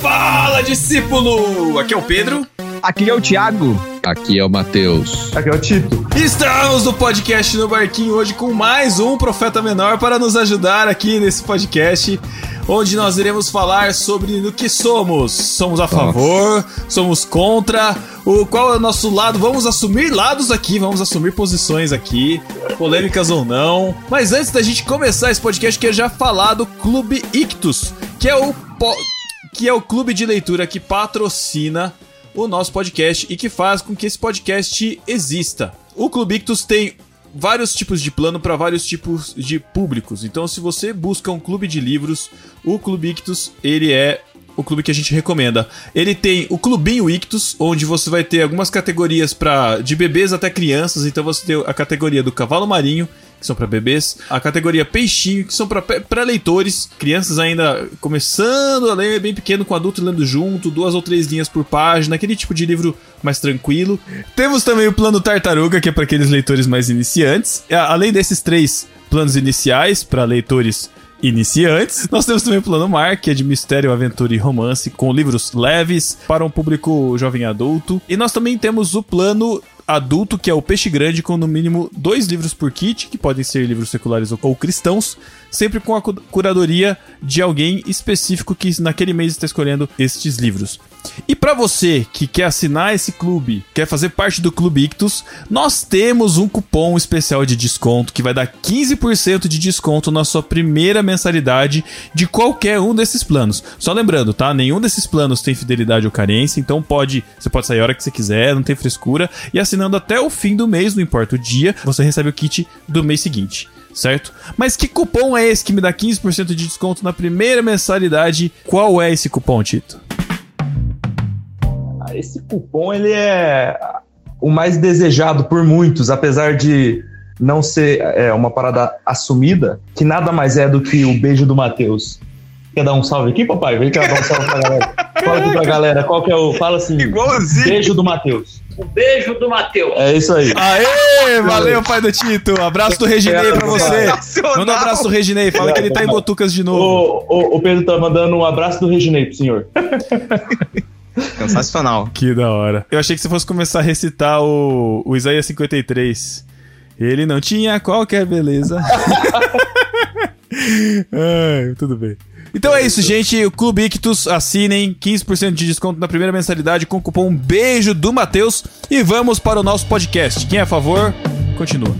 Fala, discípulo! Aqui é o Pedro. Aqui é o Thiago. Aqui é o Matheus. Aqui é o Tito. Estamos no podcast no Barquinho hoje com mais um Profeta Menor para nos ajudar aqui nesse podcast, onde nós iremos falar sobre o que somos. Somos a favor, somos contra, o qual é o nosso lado. Vamos assumir lados aqui, vamos assumir posições aqui, polêmicas ou não. Mas antes da gente começar esse podcast, quero já falar do Clube Ictus, que é o po- que é o clube de leitura que patrocina o nosso podcast e que faz com que esse podcast exista. O Clube Ictus tem vários tipos de plano para vários tipos de públicos. Então, se você busca um clube de livros, o Clube Ictus, ele é o clube que a gente recomenda. Ele tem o Clubinho Ictus, onde você vai ter algumas categorias para de bebês até crianças. Então você tem a categoria do cavalo marinho, que são para bebês, a categoria peixinho, que são para leitores, crianças ainda começando a ler, bem pequeno, com adulto lendo junto, duas ou três linhas por página, aquele tipo de livro mais tranquilo. Temos também o plano tartaruga, que é para aqueles leitores mais iniciantes. Além desses três planos iniciais para leitores iniciantes. Nós temos também o Plano Mar, que é de mistério, aventura e romance, com livros leves para um público jovem adulto. E nós também temos o plano adulto, que é o Peixe Grande, com no mínimo dois livros por kit, que podem ser livros seculares ou- cristãos, sempre com a cu- curadoria de alguém específico que naquele mês está escolhendo estes livros. E para você que quer assinar esse clube, quer fazer parte do Clube Ictus, nós temos um cupom especial de desconto que vai dar 15% de desconto na sua primeira mensalidade de qualquer um desses planos. Só lembrando, tá? Nenhum desses planos tem fidelidade ou carência, então pode, você pode sair a hora que você quiser, não tem frescura, e assinando até o fim do mês, não importa o dia, você recebe o kit do mês seguinte. Certo? Mas que cupom é esse que me dá 15% de desconto na primeira mensalidade? Qual é esse cupom, Tito? Esse cupom ele é o mais desejado por muitos, apesar de não ser é, uma parada assumida, que nada mais é do que o beijo do Matheus. Quer dar um salve aqui, papai? Vem cá dar um salve pra galera. Fala aqui pra galera, qual que é o. Fala assim. Igualzinho. Beijo do Matheus. O beijo do Matheus. É isso aí. Aê! Valeu, pai do Tito! Abraço do Reginei pra você! Sensacional. Manda um abraço do Reginei, fala que ele tá em Botucas de novo. O, o, o Pedro tá mandando um abraço do Reginei pro senhor. Sensacional. Que da hora. Eu achei que você fosse começar a recitar o, o Isaías 53. Ele não tinha qualquer beleza. Ai, tudo bem. Então é isso, gente. O Clube Ictus, assinem 15% de desconto na primeira mensalidade com o cupom BEIJO do Matheus. E vamos para o nosso podcast. Quem é a favor, continua.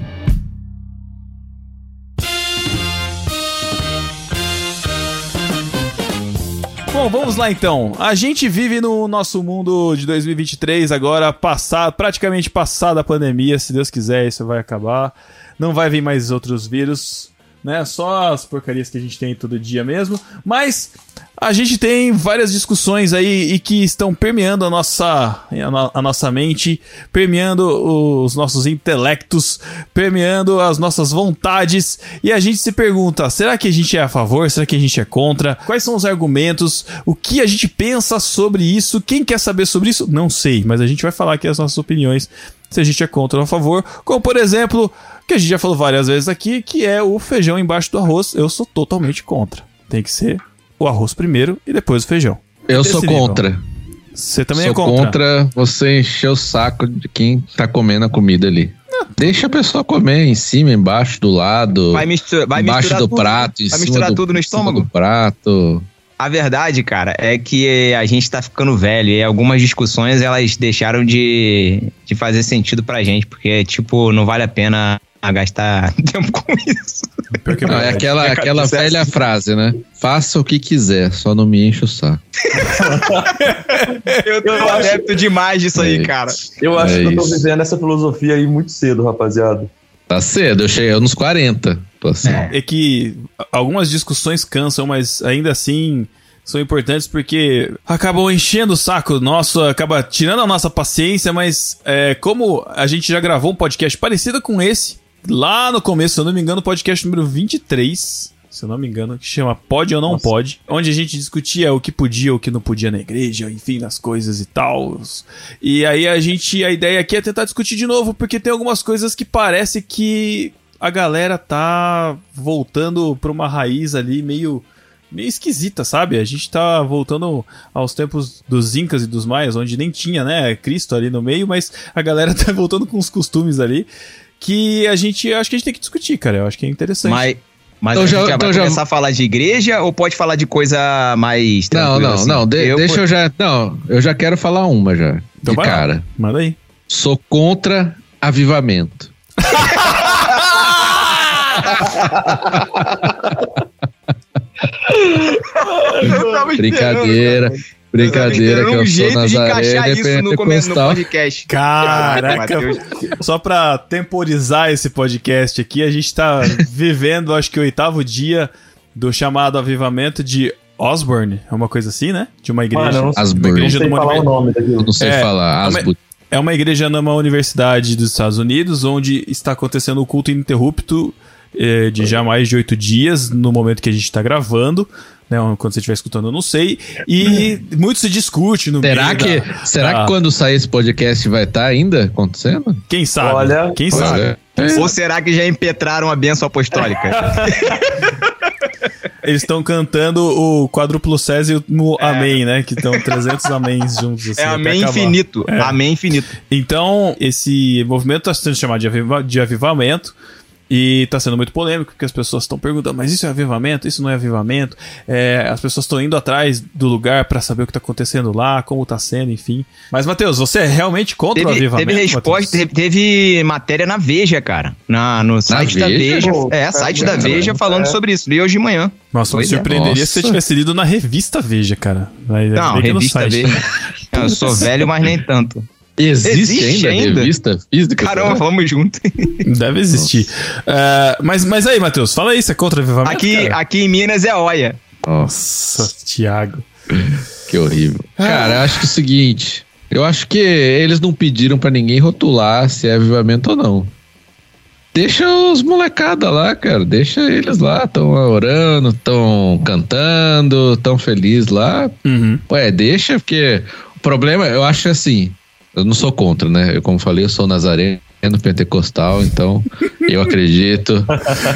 Bom, vamos lá então. A gente vive no nosso mundo de 2023 agora, passado, praticamente passada a pandemia, se Deus quiser, isso vai acabar. Não vai vir mais outros vírus, né? Só as porcarias que a gente tem todo dia mesmo. Mas a gente tem várias discussões aí e que estão permeando a nossa, a, no- a nossa mente, permeando os nossos intelectos, permeando as nossas vontades. E a gente se pergunta: será que a gente é a favor? Será que a gente é contra? Quais são os argumentos? O que a gente pensa sobre isso? Quem quer saber sobre isso? Não sei, mas a gente vai falar aqui as nossas opiniões. Se a gente é contra ou a favor, como por exemplo, que a gente já falou várias vezes aqui, que é o feijão embaixo do arroz. Eu sou totalmente contra. Tem que ser o arroz primeiro e depois o feijão. Eu Desse sou nível. contra. Você também sou é contra. contra você encher o saco de quem tá comendo a comida ali. Deixa a pessoa comer em cima, embaixo, do lado, Vai, mistura, vai embaixo misturar do tudo. prato, em Vai cima misturar do, tudo no estômago. do prato. A verdade, cara, é que a gente tá ficando velho e algumas discussões elas deixaram de, de fazer sentido pra gente, porque, tipo, não vale a pena gastar tempo com isso. É Não, é aquela, aquela é velha assim. frase, né? Faça o que quiser, só não me enche o saco. Eu tô Eu acho- adepto demais disso aí, É cara. Eu acho É que eu tô vivendo essa filosofia aí muito cedo, rapaziada. Tá cedo, eu cheguei nos 40. Tô assim. É que algumas discussões cansam, mas ainda assim são importantes porque acabam enchendo o saco nosso, acaba tirando a nossa paciência, mas é, como a gente já gravou um podcast parecido com esse, lá no começo, se eu não me engano, podcast número 23, se eu não me engano, que chama Pode ou Não Nossa. Pode, onde a gente discutia o que podia ou o que não podia na igreja, enfim, nas coisas e tal. E aí a gente, a ideia aqui é tentar discutir de novo, porque tem algumas coisas que parece que a galera tá voltando pra uma raiz ali meio meio esquisita, sabe? A gente tá voltando aos tempos dos Incas e dos Maias, onde nem tinha, né, Cristo ali no meio, mas a galera tá voltando com os costumes ali que a gente acho que a gente tem que discutir, cara. Eu acho que é interessante. Mas, mas Então a já- gente já então já- começar a falar de igreja ou pode falar de coisa mais Não, não, assim? não. de- Eu- deixa eu já. Não, eu já quero falar uma já. Então de vai lá. cara. Manda aí. Sou contra avivamento. Eu tava esperando, Brincadeira. Brincadeira, que um eu sou jeito de encaixar Nazareno e isso no começo do podcast. Caraca, só pra temporizar esse podcast aqui, a gente tá vivendo, acho que o oitavo dia do chamado avivamento de Osborne, é uma coisa assim, né? De uma igreja. Mano, eu não, Asbury. uma não igreja sei numa falar o nome daquilo. Eu não sei É, falar. Asbury. É uma igreja numa universidade dos Estados Unidos, onde está acontecendo o culto ininterrupto eh, de já mais de oito dias, no momento que a gente está gravando. Né, quando você estiver escutando, eu não sei. E muito se discute no Será meio que, da- será da- que quando sair esse podcast vai estar ainda acontecendo? Quem sabe? Olha- Quem sabe? Olha, Ou será que já impetraram a benção apostólica? Eles estão cantando o quadruplo Césio no Amém, né? Que estão 300 améns juntos. Assim, é amém infinito. Amém infinito. Então, esse movimento está sendo chamado de, aviva- de avivamento. E está sendo muito polêmico, porque as pessoas estão perguntando, mas isso é avivamento? Isso não é avivamento? É, as pessoas estão indo atrás do lugar para saber o que está acontecendo lá, como está sendo, enfim. Mas, Matheus, você é realmente contra o Teve, avivamento? teve resposta, teve, teve matéria na Veja, cara. Na, no site da Veja? Veja. Pô, É, site da caramba, Veja é. falando sobre isso. Li hoje de manhã. Nossa, me Pois é. surpreenderia se você tivesse lido na revista Veja, cara. Mas Não, revista. Veja. Eu sou velho, mas nem tanto. Existe, Existe ainda, ainda? revista física? Caramba, vamos junto. Deve existir. É, mas, mas aí, Matheus, fala aí, você é contra o avivamento? Aqui, cara? aqui em Minas é Oia. Nossa, Thiago. que horrível. Cara, eu acho que é o seguinte. Eu acho que eles não pediram pra ninguém rotular se é avivamento ou não. Deixa os molecada lá, cara. Deixa eles lá. Estão orando, estão cantando, estão felizes lá. Uhum. Ué, deixa, porque o problema, eu acho assim, eu não sou contra, né? Eu, como falei, eu sou nazareno, pentecostal, então eu acredito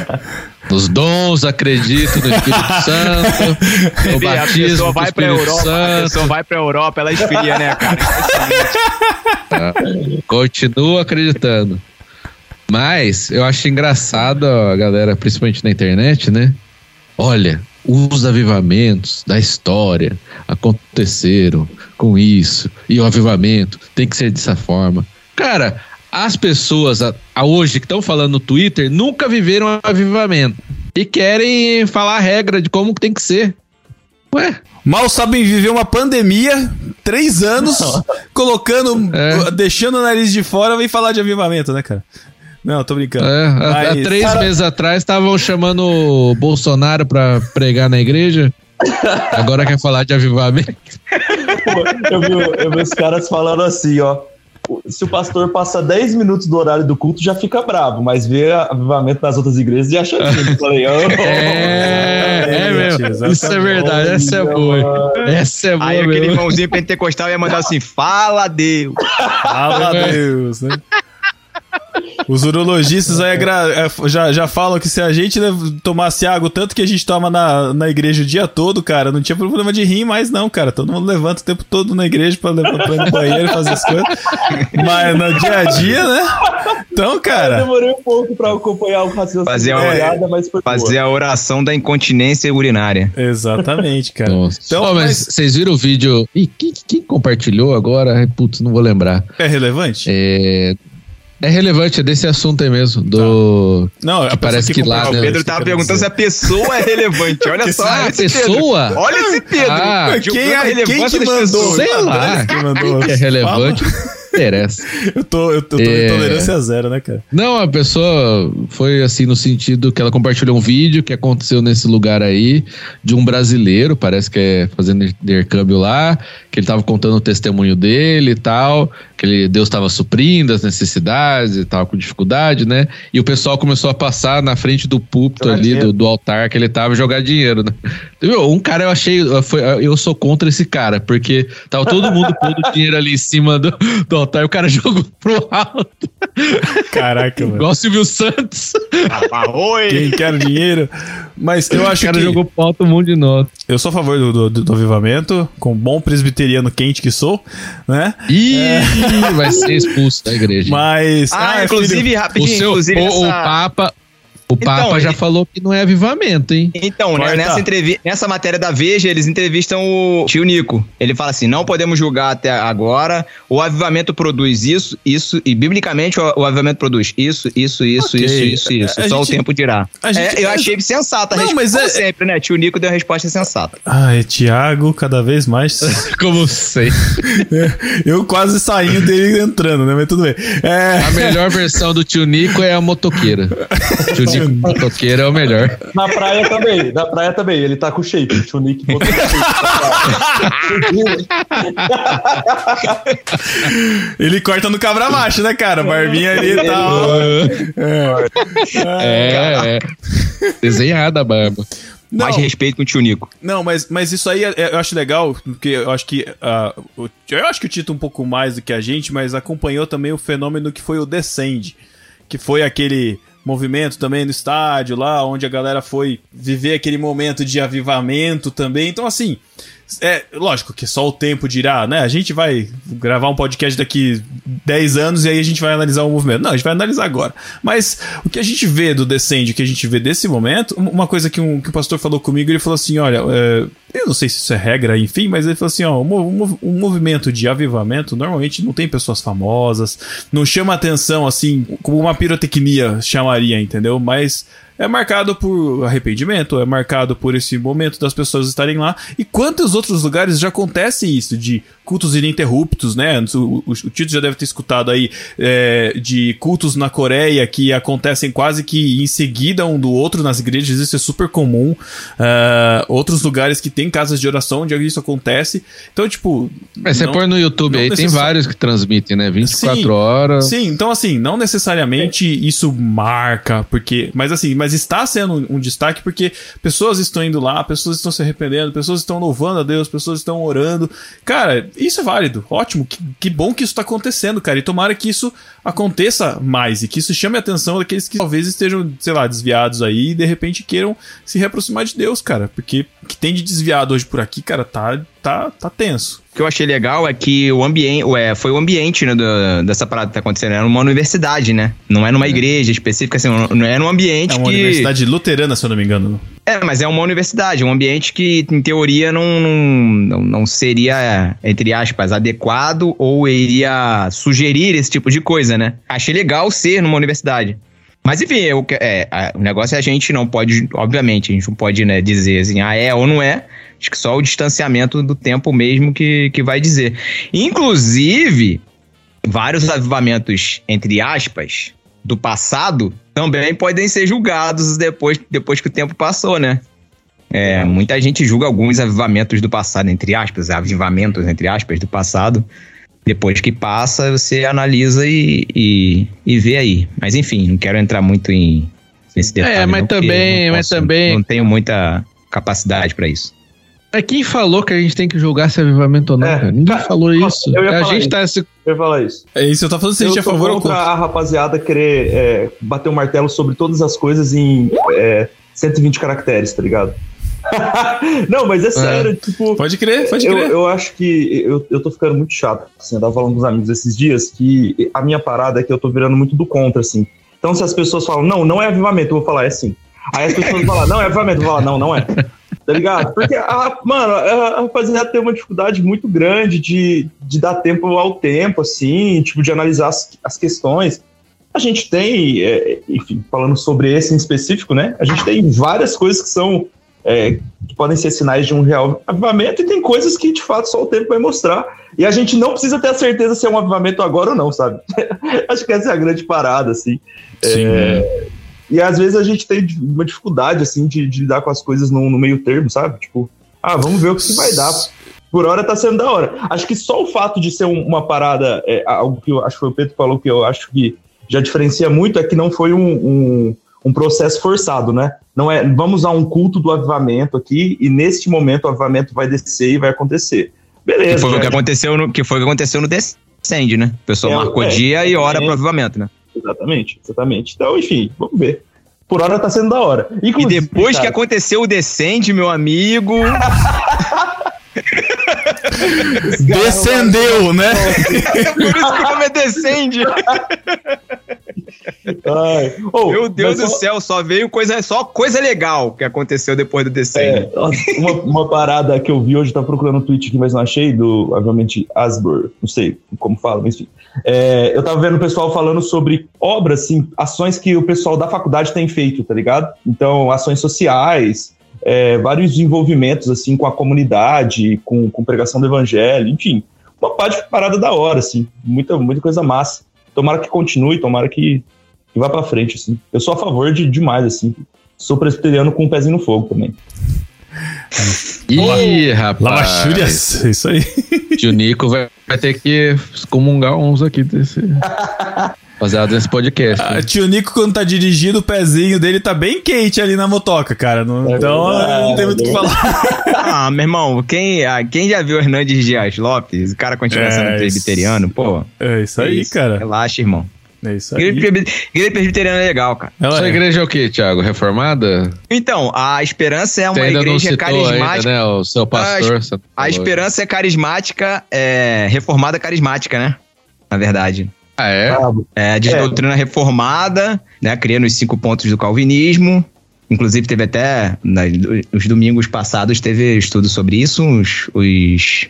nos dons, acredito no Espírito Santo, no a batismo pessoa do vai pra Espírito Europa, a Santo. pessoa vai pra Europa, ela esfria, né, cara? tá? Continuo acreditando. Mas eu acho engraçado a galera, principalmente na internet, né? Olha, os avivamentos da história aconteceram com isso. E o avivamento tem que ser dessa forma. Cara, as pessoas a, a hoje que estão falando no Twitter nunca viveram um avivamento. E querem falar a regra de como tem que ser. Ué, Mal sabem viver uma pandemia, três anos, colocando, É. deixando o nariz de fora, vem falar de avivamento, né, cara? Não, tô brincando. É, há, três Cara- meses atrás estavam chamando o Bolsonaro pra pregar na igreja. Agora quer falar de avivamento. eu, vi, eu vi os caras falando assim, ó. Se o pastor passa 10 minutos do horário do culto, já fica bravo, mas vê avivamento nas outras igrejas e acha lindo. Eu Falei, oh, É, é mesmo. Exatamente. Isso é verdade, essa é boa. Essa é boa Aí aquele mesmo. irmãozinho pentecostal ia mandar assim: fala Deus. Fala Deus, né? Os urologistas aí é, já, já falam que se a gente tomasse água tanto que a gente toma na, na igreja o dia todo, cara, não tinha problema de rir mais, não, cara. Todo mundo levanta o tempo todo na igreja pra levar pra ir no banheiro e fazer as coisas. Mas no dia a dia, né? Então, eu cara. demorei um pouco pra acompanhar o raciocínio Fazer da uma- piada, mas foi boa. Fazer a oração da incontinência urinária. Exatamente, cara. Nossa. Então, Ó, mas mas vocês viram o vídeo? Ih, quem, quem compartilhou agora? Putz, não vou lembrar. é relevante? É, é relevante, é desse assunto aí mesmo. Do. Não, que pessoa parece que lá, Ah, né, o Pedro isso tava quero perguntando se a pessoa é relevante. Olha só, a esse Pedro. pessoa? Olha esse Pedro. Ah, Quem, é, quem que mandou? Sei lá. André que mandou. É relevante. Interessa. Eu tô, eu tô, eu tô É. em tolerância zero, né, cara? Não, a pessoa foi assim no sentido que ela compartilhou um vídeo que aconteceu nesse lugar aí de um brasileiro, parece que é fazendo intercâmbio lá, que ele tava contando o testemunho dele e tal, que ele, Deus estava suprindo as necessidades e tal, com dificuldade, né? E o pessoal começou a passar na frente do púlpito Jogar ali, do, do altar que ele tava e jogar dinheiro, né? Meu, Um cara eu achei, foi- eu sou contra esse cara, porque tava todo mundo pondo dinheiro ali em cima do, do altar e o cara jogou pro alto. Caraca, mano. Igual o Silvio Santos. Quem quer dinheiro. Mas eu O acho cara que. jogou pro alto mundo de nota. Eu sou a favor do, do, do avivamento, com bom presbiteriano quente que sou, né? Ih, vai ser expulso da igreja. Mas. Ah, é, inclusive, filho, o, rapidinho, seu, inclusive o, o essa- Papa, o Então, Papa já ele- falou que não é avivamento, hein? Então, né, nessa, entrevi nessa matéria da Veja, eles entrevistam o tio Nico. Ele fala assim: não podemos julgar até agora. O avivamento produz isso, isso, e biblicamente o, o avivamento produz isso, isso, isso, Ok. isso, isso, isso. A Só gente- o tempo dirá. gente- É, eu achei sensata a Não, resposta. mas Como é- sempre, né? Tio Nico deu a resposta sensata. Ai, Thiago, cada vez mais. Como sei. eu quase saindo dele entrando, né? Mas tudo bem. É. A melhor versão do tio Nico é a motoqueira. Tio Nico motoqueira é o melhor. Na praia também, na praia também. Ele tá com shape. O tio Nick botou shape. Ele corta no cabra macho, né, cara? Barbinha ali e tal. É, é. Desenhada a barba. Não, Mais respeito com o tio Nico. não mas, mas isso aí é- é- eu acho legal, porque eu acho que. o- eu acho que o Tito um pouco mais do que a gente, mas acompanhou também o fenômeno que foi o Descend. Que foi aquele movimento também no estádio lá, onde a galera foi viver aquele momento de avivamento também. Então, assim. É, lógico que só o tempo dirá, né? A gente vai gravar um podcast daqui 10 anos e aí a gente vai analisar o movimento. Não, a gente vai analisar agora. Mas o que a gente vê do Descend, o que a gente vê desse momento, um- uma coisa que, um, que o pastor falou comigo, ele falou assim: olha, é, eu não sei se isso é regra, enfim, mas ele falou assim: ó, mov- um movimento de avivamento normalmente não tem pessoas famosas, não chama atenção assim, como uma pirotecnia chamaria, entendeu? Mas é marcado por arrependimento, é marcado por esse momento das pessoas estarem lá. E quantos outros lugares já acontece isso, de cultos ininterruptos, né? O, o, o Tito já deve ter escutado aí é, de cultos na Coreia que acontecem quase que em seguida um do outro nas igrejas, isso é super comum. Ah, outros lugares que tem casas de oração onde isso acontece. Então, tipo. Mas você não- põe no YouTube aí, tem necessa- vários que transmitem, né? 24 Sim, horas. Sim, então assim, não necessariamente isso marca, porque. Mas assim, mas está sendo um destaque porque pessoas estão indo lá, pessoas estão se arrependendo, pessoas estão louvando a Deus, pessoas estão orando. Cara, isso é válido, ótimo, que, que bom que isso está acontecendo, cara. E tomara que isso aconteça mais e que isso chame a atenção daqueles que talvez estejam, sei lá, desviados aí e de repente queiram se reaproximar de Deus, cara. Porque o que tem de desviado hoje por aqui, cara, tá, tá, tá tenso. O que eu achei legal é que o ambiente, ué, foi o ambiente né, do- dessa parada que tá acontecendo. Era numa universidade, né? Não é numa igreja específica, assim, não é num ambiente É uma que. universidade luterana, se eu não me engano. É, mas é uma universidade, um ambiente que, em teoria, não, não, não, seria, entre aspas, adequado ou iria sugerir esse tipo de coisa, né? Achei legal ser numa universidade. Mas enfim, eu, é, a- o negócio é a gente não pode, obviamente, a gente não pode né, dizer assim, ah, é ou não é. Acho que só o distanciamento do tempo mesmo que, que vai dizer. Inclusive, vários avivamentos, entre aspas, do passado também podem ser julgados depois, depois que o tempo passou, né? É, muita gente julga alguns avivamentos do passado, entre aspas, avivamentos, entre aspas, do passado. Depois que passa, você analisa e, e, e vê aí. Mas enfim, não quero entrar muito em nesse detalhe. É, mas não, também- não mas também- Não tenho muita capacidade pra isso. Mas quem falou que a gente tem que julgar se é avivamento ou não, É. cara? Ninguém Cara, falou isso. eu ia A falar gente isso. tá se. Eu ia falar isso. É isso, eu tô falando se a gente é eu a favor ou contra contra. a rapaziada querer é, bater o martelo sobre todas as coisas em é, 120 caracteres, tá ligado? não, mas é sério, tipo. Pode crer, pode eu, crer. eu acho que eu, eu tô ficando muito chato. Assim, eu tava falando com os amigos esses dias que a minha parada é que eu tô virando muito do contra, assim. Então, se as pessoas falam, não, não é avivamento, eu vou falar, é sim. Aí as pessoas vão falar, não, é avivamento, eu vou falar, não, não é. Tá ligado? Porque, a, mano, a rapaziada tem uma dificuldade muito grande de, de dar tempo ao tempo, assim, tipo, de analisar as, as questões. A gente tem, é, enfim, falando sobre esse em específico, né? A gente tem várias coisas que são é, que podem ser sinais de um real avivamento e tem coisas que de fato só o tempo vai mostrar. E a gente não precisa ter a certeza se é um avivamento agora ou não, sabe? Acho que essa é a grande parada, assim. Sim. É, E às vezes a gente tem uma dificuldade, assim, de, de lidar com as coisas no, no meio termo, sabe? Tipo, ah, vamos ver o que, que vai dar. Por hora tá sendo da hora. Acho que só o fato de ser um- uma parada, é, algo que eu acho que foi o Pedro que falou que eu acho que já diferencia muito, é que não foi um, um, um processo forçado, né? Não é, vamos a um culto do avivamento aqui, e neste momento o avivamento vai descer e vai acontecer. Que Beleza. foi, o que aconteceu no, que foi o que aconteceu no Descend, né? O pessoal É, marcou é, dia e hora é. pro avivamento, né? Exatamente, exatamente. Então, enfim, vamos ver. Por hora tá sendo da hora. E Inclusive, depois que cara, aconteceu o Descende, meu amigo. Descendeu, né? Por isso que o nome é Descende. ai, oh, Meu Deus do só- céu, só veio coisa, só coisa legal que aconteceu depois do Descende. É, uma, uma parada que eu vi hoje, tava procurando um tweet aqui, mas não achei, do, obviamente, Asbur, não sei como fala, mas enfim. É, eu tava vendo o pessoal falando sobre obras, assim, ações que o pessoal da faculdade tem feito, tá ligado? Então, ações sociais, é, vários envolvimentos, assim, com a comunidade, com, com pregação do evangelho, enfim. Uma parte de parada da hora, assim, muita, muita coisa massa. Tomara que continue, tomara que, que vá pra frente, assim. Eu sou a favor de demais, assim. Sou presbiteriano com um pezinho no fogo também. Ih, rapaz. Lavachúrias, isso aí. Tio Nico vai, vai ter que excomungar uns aqui desse. Rapaziada, nesse podcast. Ah, né? tio Nico, quando tá dirigindo, o pezinho dele tá bem quente ali na motoca, cara. Não- É então verdade, não tem muito o que é falar. Ah, meu irmão, quem, ah, quem já viu Hernandes Dias Lopes, o cara continua É, sendo isso- presbiteriano, pô. É isso aí, isso. cara. Relaxa, irmão. É isso aí. igreja presbiteriana é legal, cara. Ela Sua é. igreja é o quê, Thiago? Reformada? Então, a Esperança é Você uma ainda não igreja citou carismática. ainda, né? O seu pastor. você A falou. Esperança é carismática, é reformada carismática, né? Na verdade. Ah, é? Brabo. É, de É. doutrina reformada, né? Criando os cinco pontos do calvinismo. Inclusive, teve até, nos domingos passados, teve estudo sobre isso, os, os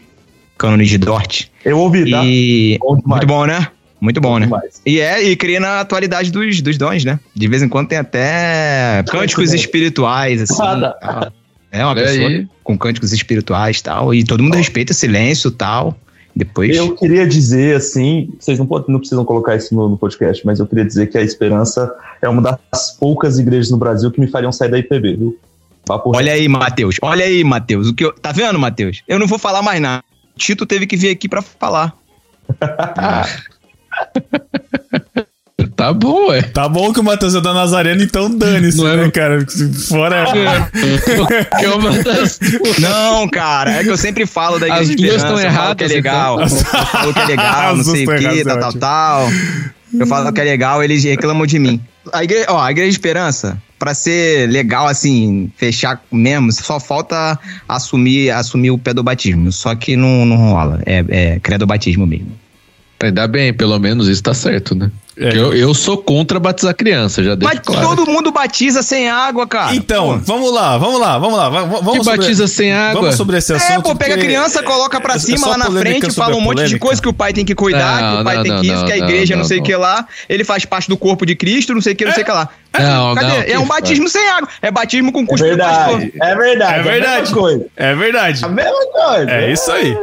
cânones de Dort. Eu ouvi, tá? E. Bom. Muito bom, né? Muito bom, né? Demais. E é, e cria na atualidade dos, dos dons, né? De vez em quando tem até cânticos bom. espirituais, assim. Nada. tal. É uma pessoa aí. com cânticos espirituais e tal. E todo mundo respeita silêncio e tal. Depois. Eu queria dizer assim, vocês não, não precisam colocar isso no, no podcast, mas eu queria dizer que a Esperança é uma das poucas igrejas no Brasil que me fariam sair da IPB, viu? Olha aí, Matheus. Olha aí, Matheus. O que eu... Tá vendo, Matheus? Eu não vou falar mais nada. O Tito teve que vir aqui pra falar. Tá bom, ué. Tá bom que o Matheus é da Nazareno, então dane-se, Não é, né, não. cara? Fora. É uma das- Não, cara. É que eu sempre falo da As Igreja duas Esperança, estão eu falo erradas, que é legal. então. Eu falo que é legal, As não duas sei o que, tal, é tal, tal. Eu falo que é legal, eles reclamam de mim. A igreja, ó, a Igreja Esperança, pra ser legal, assim, fechar mesmo, só falta assumir, assumir o pedobatismo. Só que não, não rola. É, é credobatismo mesmo. Ainda bem, pelo menos isso tá certo, né? É. Eu, eu sou contra batizar criança, já deixo Mas claro. todo mundo batiza sem água, cara. Então, vamos lá, vamos lá, vamos lá. va- va- Vamos Que sobre- batiza sem água? Vamos sobre esse assunto. É, pô, pega a criança, coloca pra é cima só lá na frente, fala um monte de coisa que o pai tem que cuidar, Não, que o pai não, tem não, que isso, não, que a igreja não, não, sei o que lá, ele faz parte do corpo de Cristo, não sei o que, não sei o que lá. Não, Cadê? não, é um batismo sem água. É batismo com É cuspe pastor. verdade, é verdade. É verdade. A mesma coisa. É verdade. A mesma coisa. É isso aí.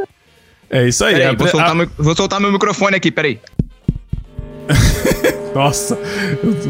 É isso aí. Peraí, A- vou, soltar a- meu, vou soltar meu microfone aqui, peraí. Nossa,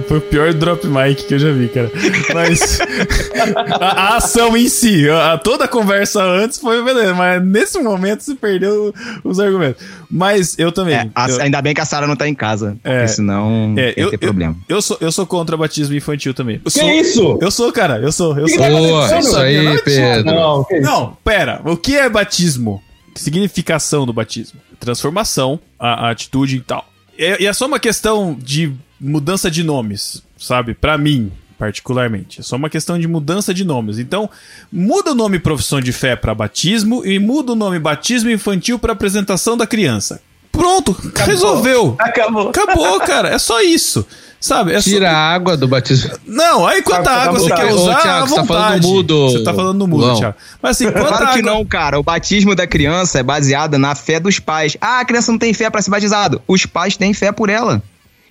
foi o pior drop mic que eu já vi, cara. Mas a, a ação em si, a, a- toda a conversa antes foi beleza, mas nesse momento se perdeu os argumentos. Mas eu também. É, a- eu, ainda bem que a Sara não tá em casa, porque É. senão é, ia eu, ter eu, problema. eu sou, eu sou contra batismo infantil também. Eu Que sou, isso? Eu sou, cara, eu sou. Eu Que sou. tá Boa, isso aí, Não, Pedro. Não? Não, pera. O que é batismo? Significação do batismo. Transformação, a, a atitude e tal. E, e é só uma questão de mudança de nomes, sabe? Pra mim, particularmente. É só uma questão de mudança de nomes. Então, muda o nome profissão de fé pra batismo e muda o nome batismo infantil pra apresentação da criança. Pronto, resolveu. Acabou. Acabou, cara. É só isso. Sabe? É só- Tira a água do batismo. Não, aí quanta Sabe, água tá você quer tá. Ô, usar, Thiago, à você tá falando no mudo, Você tá falando no mudo, João. Thiago. Mas assim, quanta Claro que água... não, cara. O batismo da criança é baseado na fé dos pais. Ah, a criança não tem fé pra ser batizado. Os pais têm fé por ela.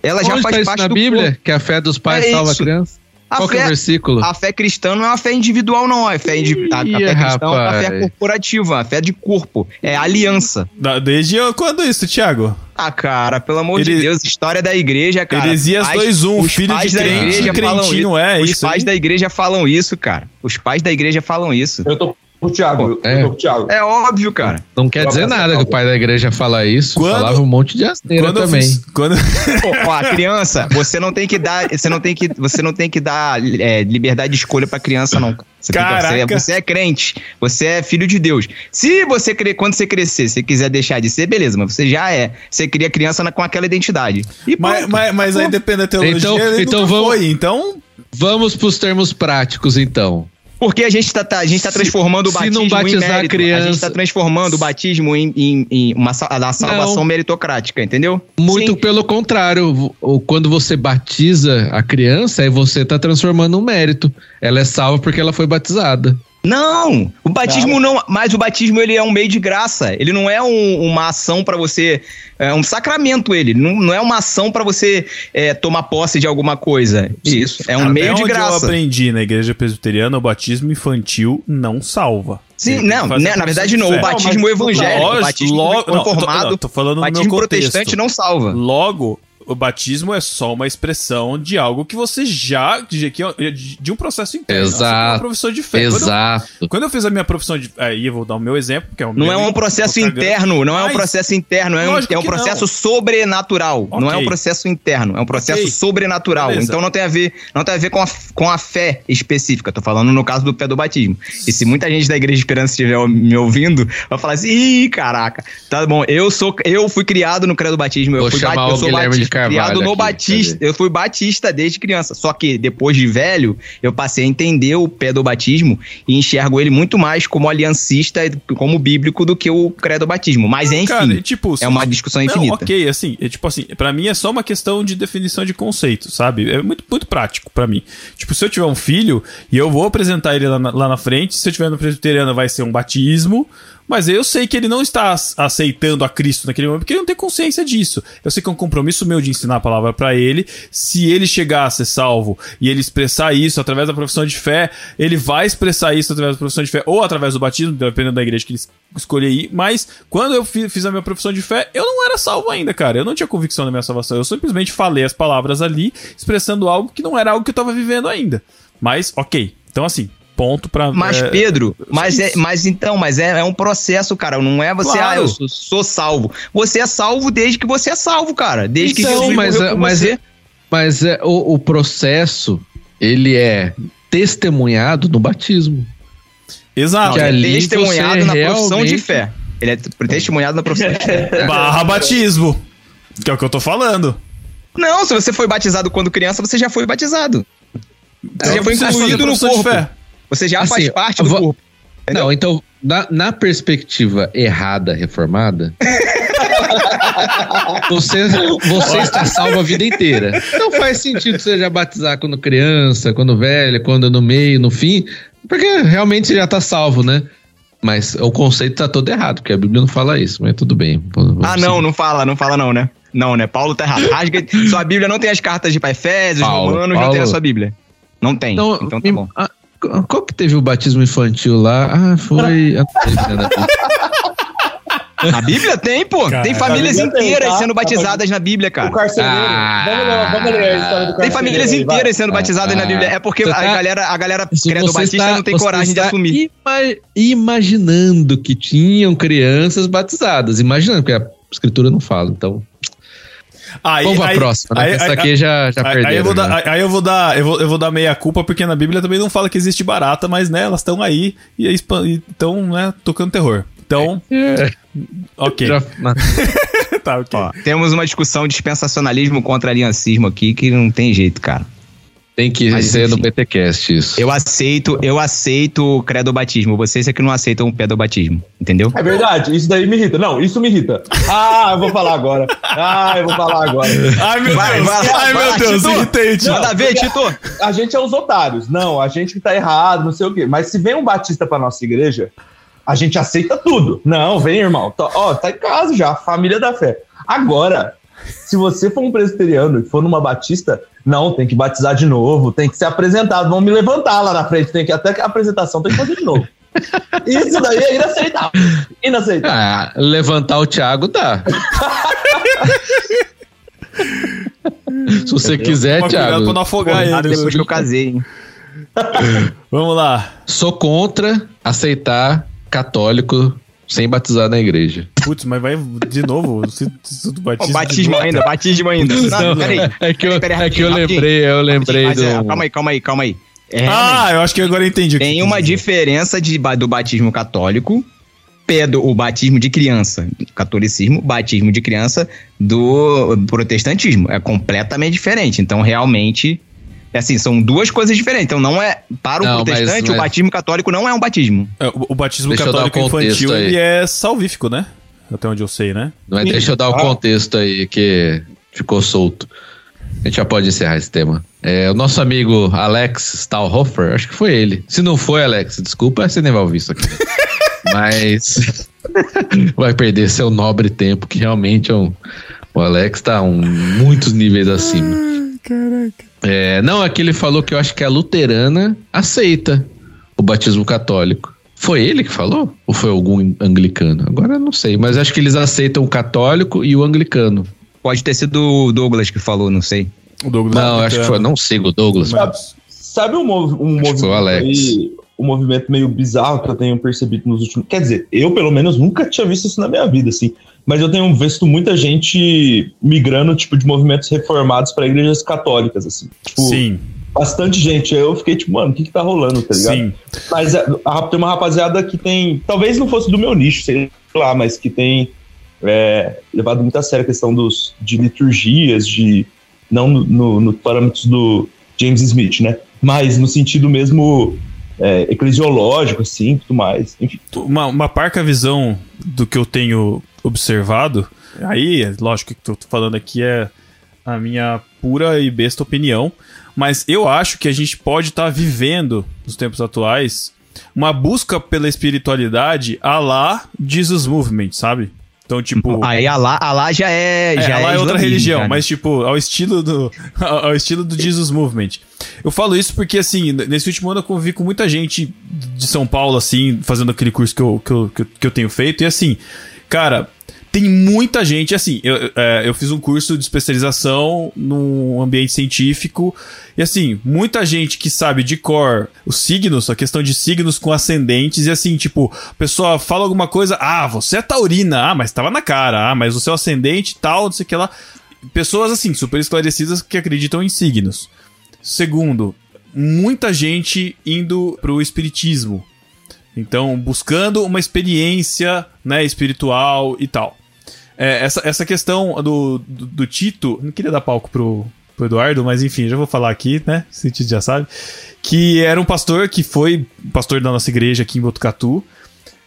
Ela já Onde faz tá isso parte na do Bíblia? corpo. Que a fé dos pais É salva a isso. criança? A Qual que é o fé, versículo? a fé cristã não é uma fé individual, não. É fé indi... a, a Ih, fé cristã é uma fé corporativa, a fé de corpo. É aliança. Da- Desde quando isso, Thiago? Ah, cara, pelo amor Ele- de Deus, história da igreja, cara. Heresias Pais- 2:1, os filho pais de da crente, igreja falam crentinho é Os isso pais aí? da igreja falam isso, cara. Os pais da igreja falam isso. Eu tô o Thiago. É. O Thiago. É óbvio, cara. Não quer dizer nada que o pai da igreja fala isso. Quando- Falava um monte de asneira também. fiz- quando... Pô, ó, a criança, você não tem que dar, você não tem que, você não tem que dar é, liberdade de escolha pra criança, não. Você Você, tem que- você- Caraca. você é crente, você é filho de Deus. Se você quando você crescer, você quiser deixar de ser, beleza, mas você já é. Você cria criança na- com aquela identidade. E Mas, mas, mas aí depende da teologia, Então- ele então nunca vamos- foi. Então, Vamos pros termos práticos, então. Porque a gente tá, tá- a gente tá Se- transformando o se batismo não batizar em criança- A gente tá transformando o batismo em, em- em uma a salvação Não. meritocrática, entendeu? Muito Sim. pelo contrário. o- Quando você batiza a criança, aí você tá transformando um mérito. Ela é salva porque ela foi batizada. Não, o batismo não. mas o batismo ele é um meio de graça. Ele não é um- uma ação pra você, é um sacramento ele. Não, não é uma ação pra você é, tomar posse de alguma coisa. Isso, é um até meio de onde eu graça. aprendi na igreja presbiteriana, o batismo infantil não salva. Sim, não, né, na verdade não. O batismo mas- evangélico, o Lógico, batismo logo- não, tô- conformado, não, tô falando no batismo meu contexto. protestante não salva. Logo, o batismo é só uma expressão de algo que você já. de, que- de um processo interno. assim Exato. Profissão de fé. Quando eu- Exato. Quando eu fiz a minha profissão de. Aí eu vou dar o meu exemplo, que é o Não meu é um processo interno, não é um processo interno, é um, é um processo não. sobrenatural. Não é um processo interno, é um processo Ok. sobrenatural. Beleza. Então não tem a ver, não tem a ver com a, com a fé específica. Tô falando no caso do pé do batismo. E se muita gente da Igreja de Esperança estiver me ouvindo, vai falar assim: "Ih, caraca, tá bom, eu sou eu fui criado no credo do batismo, eu Vou fui chamar bat- eu sou Guilherme batista, Carvalho criado no aqui, batista, cadê? eu fui batista desde criança. Só que depois de velho, eu passei a entender o pé do batismo e enxergo ele muito mais como aliancista, como bíblico do que o credo batismo. Mas enfim, Cara, e, tipo, é uma discussão Não, infinita. ok, assim, é, tipo assim, pra mim é só uma questão de definição de conceito, sabe? É muito, muito prático pra mim. Tipo, se eu tiver um filho e eu vou apresentar ele lá na, lá na frente, se eu tiver no presbiteriano vai ser um batismo, mas eu sei que ele não está ac- aceitando a Cristo naquele momento, porque ele não tem consciência disso. Eu sei que é um compromisso meu de ensinar a palavra pra ele. Se ele chegar a ser salvo e ele expressar isso através da profissão de fé, ele vai expressar isso através da profissão de fé ou através do batismo, dependendo da igreja que ele es- escolher ir. Mas quando eu fi- fiz a minha profissão de fé, eu não era salvo ainda, cara. Eu não tinha convicção da minha salvação. Eu simplesmente falei as palavras ali, expressando algo que não era algo que eu tava vivendo ainda. Mas, ok. Então, assim, ponto pra. Mas, é, Pedro, mas, é, mas então, mas é, é um processo, cara. Não é você, Claro. ah, eu sou, sou salvo. Você é salvo desde que você é salvo, cara. Desde que Então, Jesus mas, morreu é- mas, você. é- mas é, o, o processo, ele é testemunhado no batismo. Exato. que Não, ele ali é testemunhado na profissão de realmente- fé. Ele é testemunhado na profissão de fé. Barra batismo. Que é o que eu tô falando. Não, se você foi batizado quando criança, você já foi batizado. Você já foi incluído no profissão de corpo. Você já Assim, faz parte do corpo. Entendeu? Não, então, na, na perspectiva errada, reformada, você, você está salvo a vida inteira. Não faz sentido você já batizar quando criança, quando velha, quando no meio, no fim, porque realmente você já está salvo, né? Mas o conceito tá todo errado, porque a Bíblia não fala isso, mas tudo bem. vamos Ah, não, seguir. não fala, não fala não, né? Não, né? Paulo tá errado. Rasga, sua Bíblia não tem as cartas de Efésios, Paulo, Romanos, não tem a Paulo. sua Bíblia. Não tem. Então, Então, tá me- bom. ah, qual que teve o batismo infantil lá? Ah, foi. né, na Bíblia. A Bíblia tem, pô. Cara, tem famílias Bíblia tem, inteiras tá? sendo batizadas na Bíblia, O cara. carcereiro. Ah. vamos, ler, vamos ler a história do carcereiro. Tem famílias vai. inteiras sendo batizadas na Ah. Bíblia. É porque Você a tá- galera, a galera credo batista está- não tem coragem de está assumir. ima- imaginando que tinham crianças batizadas. Imaginando, porque a escritura não fala. Então, Aí, vamos pra aí- próxima, né? aí- Essa aí- aqui já, já Aí, aí eu vou já. dar, aí eu vou dar, eu vou, eu vou dar meia culpa porque na Bíblia também não fala que existe barata, mas né, elas estão aí e estão, né, tocando terror. Então, É, ok. já- tá, ok. Ó, temos uma discussão de dispensacionalismo contra aliancismo aqui que não tem jeito, cara. Tem que Mas, ser no enfim. BTcast isso. Eu aceito, eu aceito o credo batismo. Vocês é que não aceitam o pedobatismo, entendeu? É verdade, isso daí me irrita. Não, isso me irrita. Ah, eu vou falar agora. Ah, eu vou falar agora. Ai, meu Vai, Deus. vai Ai, vai meu Deus, Tito. irritei, tio. Manda ver, Tito. A gente é os otários. Não, a gente que tá errado, não sei o quê. Mas se vem um batista pra nossa igreja, a gente aceita tudo. Não, vem, irmão. Tá- Ó, tá em casa já, família da fé. Agora, se você for um presbiteriano e for numa batista, não, tem que batizar de novo, tem que ser apresentado, vão me levantar lá na frente, tem que até que a apresentação tem que fazer de novo. Isso daí é inaceitável. Inaceitável. Ah, levantar o Thiago dá. Se você quiser, Toma cuidado Thiago. pra não afogar ele. depois que eu casei, hein? Vamos lá. Sou contra aceitar católico sem batizar na igreja. Putz, mas vai de novo. Se, se tu Ó, batismo, batismo ainda, batismo ainda. Não, Não, peraí. é que eu, Peraí, é que eu lembrei, eu lembrei Mas, é, do. calma aí, calma aí, calma aí. É, ah, eu acho que agora eu entendi. Tem uma diferença de, do batismo católico, pedo, o batismo de criança, catolicismo, batismo de criança do protestantismo. É completamente diferente. Então, realmente, é assim, são duas coisas diferentes. Então, não é. Para o Não, mas- protestante, mas- o batismo católico não é um batismo. É, o, o batismo Deixa católico contexto infantil, aí. ele é salvífico, né? Até onde eu sei, né? Mas Sim. deixa eu dar o Ah. contexto aí, que ficou solto. A gente já pode encerrar esse tema. É, o nosso amigo Alex Stahlhofer, acho que foi ele. Se não foi, Alex, desculpa, você nem vai ouvir isso aqui. Mas vai perder seu nobre tempo, que realmente é um, o Alex tá um, muitos níveis acima. É, não, aqui ele falou que eu acho que a luterana aceita o batismo católico. Foi ele que falou? Ou foi algum anglicano? Agora eu não sei, mas acho que eles aceitam o católico e o anglicano. Pode ter sido o Douglas que falou, não sei. O Douglas Não, tá acho que foi. Não sigo o Douglas. Sabe, sabe um, mov- um movimento Alex. aí, um movimento meio bizarro que eu tenho percebido nos últimos. Quer dizer, eu pelo menos nunca tinha visto isso na minha vida, assim. Mas eu tenho visto muita gente migrando, tipo, de movimentos reformados para igrejas católicas, assim. Tipo, Sim, bastante gente. Eu fiquei tipo, mano, o que que tá rolando, tá ligado? sim. Mas é, a- tem uma rapaziada que tem. Talvez não fosse do meu nicho, sei lá, mas que tem é, levado muito a sério a questão dos, de liturgias, de. Não no, no, no parâmetros do James Smith, né? Mas no sentido mesmo é, eclesiológico, assim, tudo mais. Enfim. Uma, uma parca visão do que eu tenho observado, aí, é lógico que eu tô falando aqui é a minha pura e besta opinião, mas eu acho que a gente pode estar vivendo, nos tempos atuais, uma busca pela espiritualidade a lá Jesus Movement, sabe? Então, tipo. Aí Alá, Alá já é. É, já lá é, outra religião, cara. mas tipo, ao estilo do ao estilo do Jesus Movement. Eu falo isso porque assim, nesse último ano eu convivi com muita gente de São Paulo assim, fazendo aquele curso que eu, que eu, que eu tenho feito e assim, cara, tem muita gente assim, eu, é, eu fiz um curso de especialização num ambiente científico e assim, muita gente que sabe de cor os signos, a questão de signos com ascendentes, e assim, tipo, a pessoa fala alguma coisa, ah, você é taurina, ah, mas tava na cara, ah, mas o seu ascendente tal, não sei o que lá. Pessoas assim, super esclarecidas que acreditam em signos. Segundo, muita gente indo pro espiritismo. Então, buscando uma experiência né, espiritual e tal. É, essa, essa questão do, do, do Tito, não queria dar palco pro, pro Eduardo, mas enfim, já vou falar aqui, né? Se o Tito já sabe. Que era um pastor que foi pastor da nossa igreja aqui em Botucatu.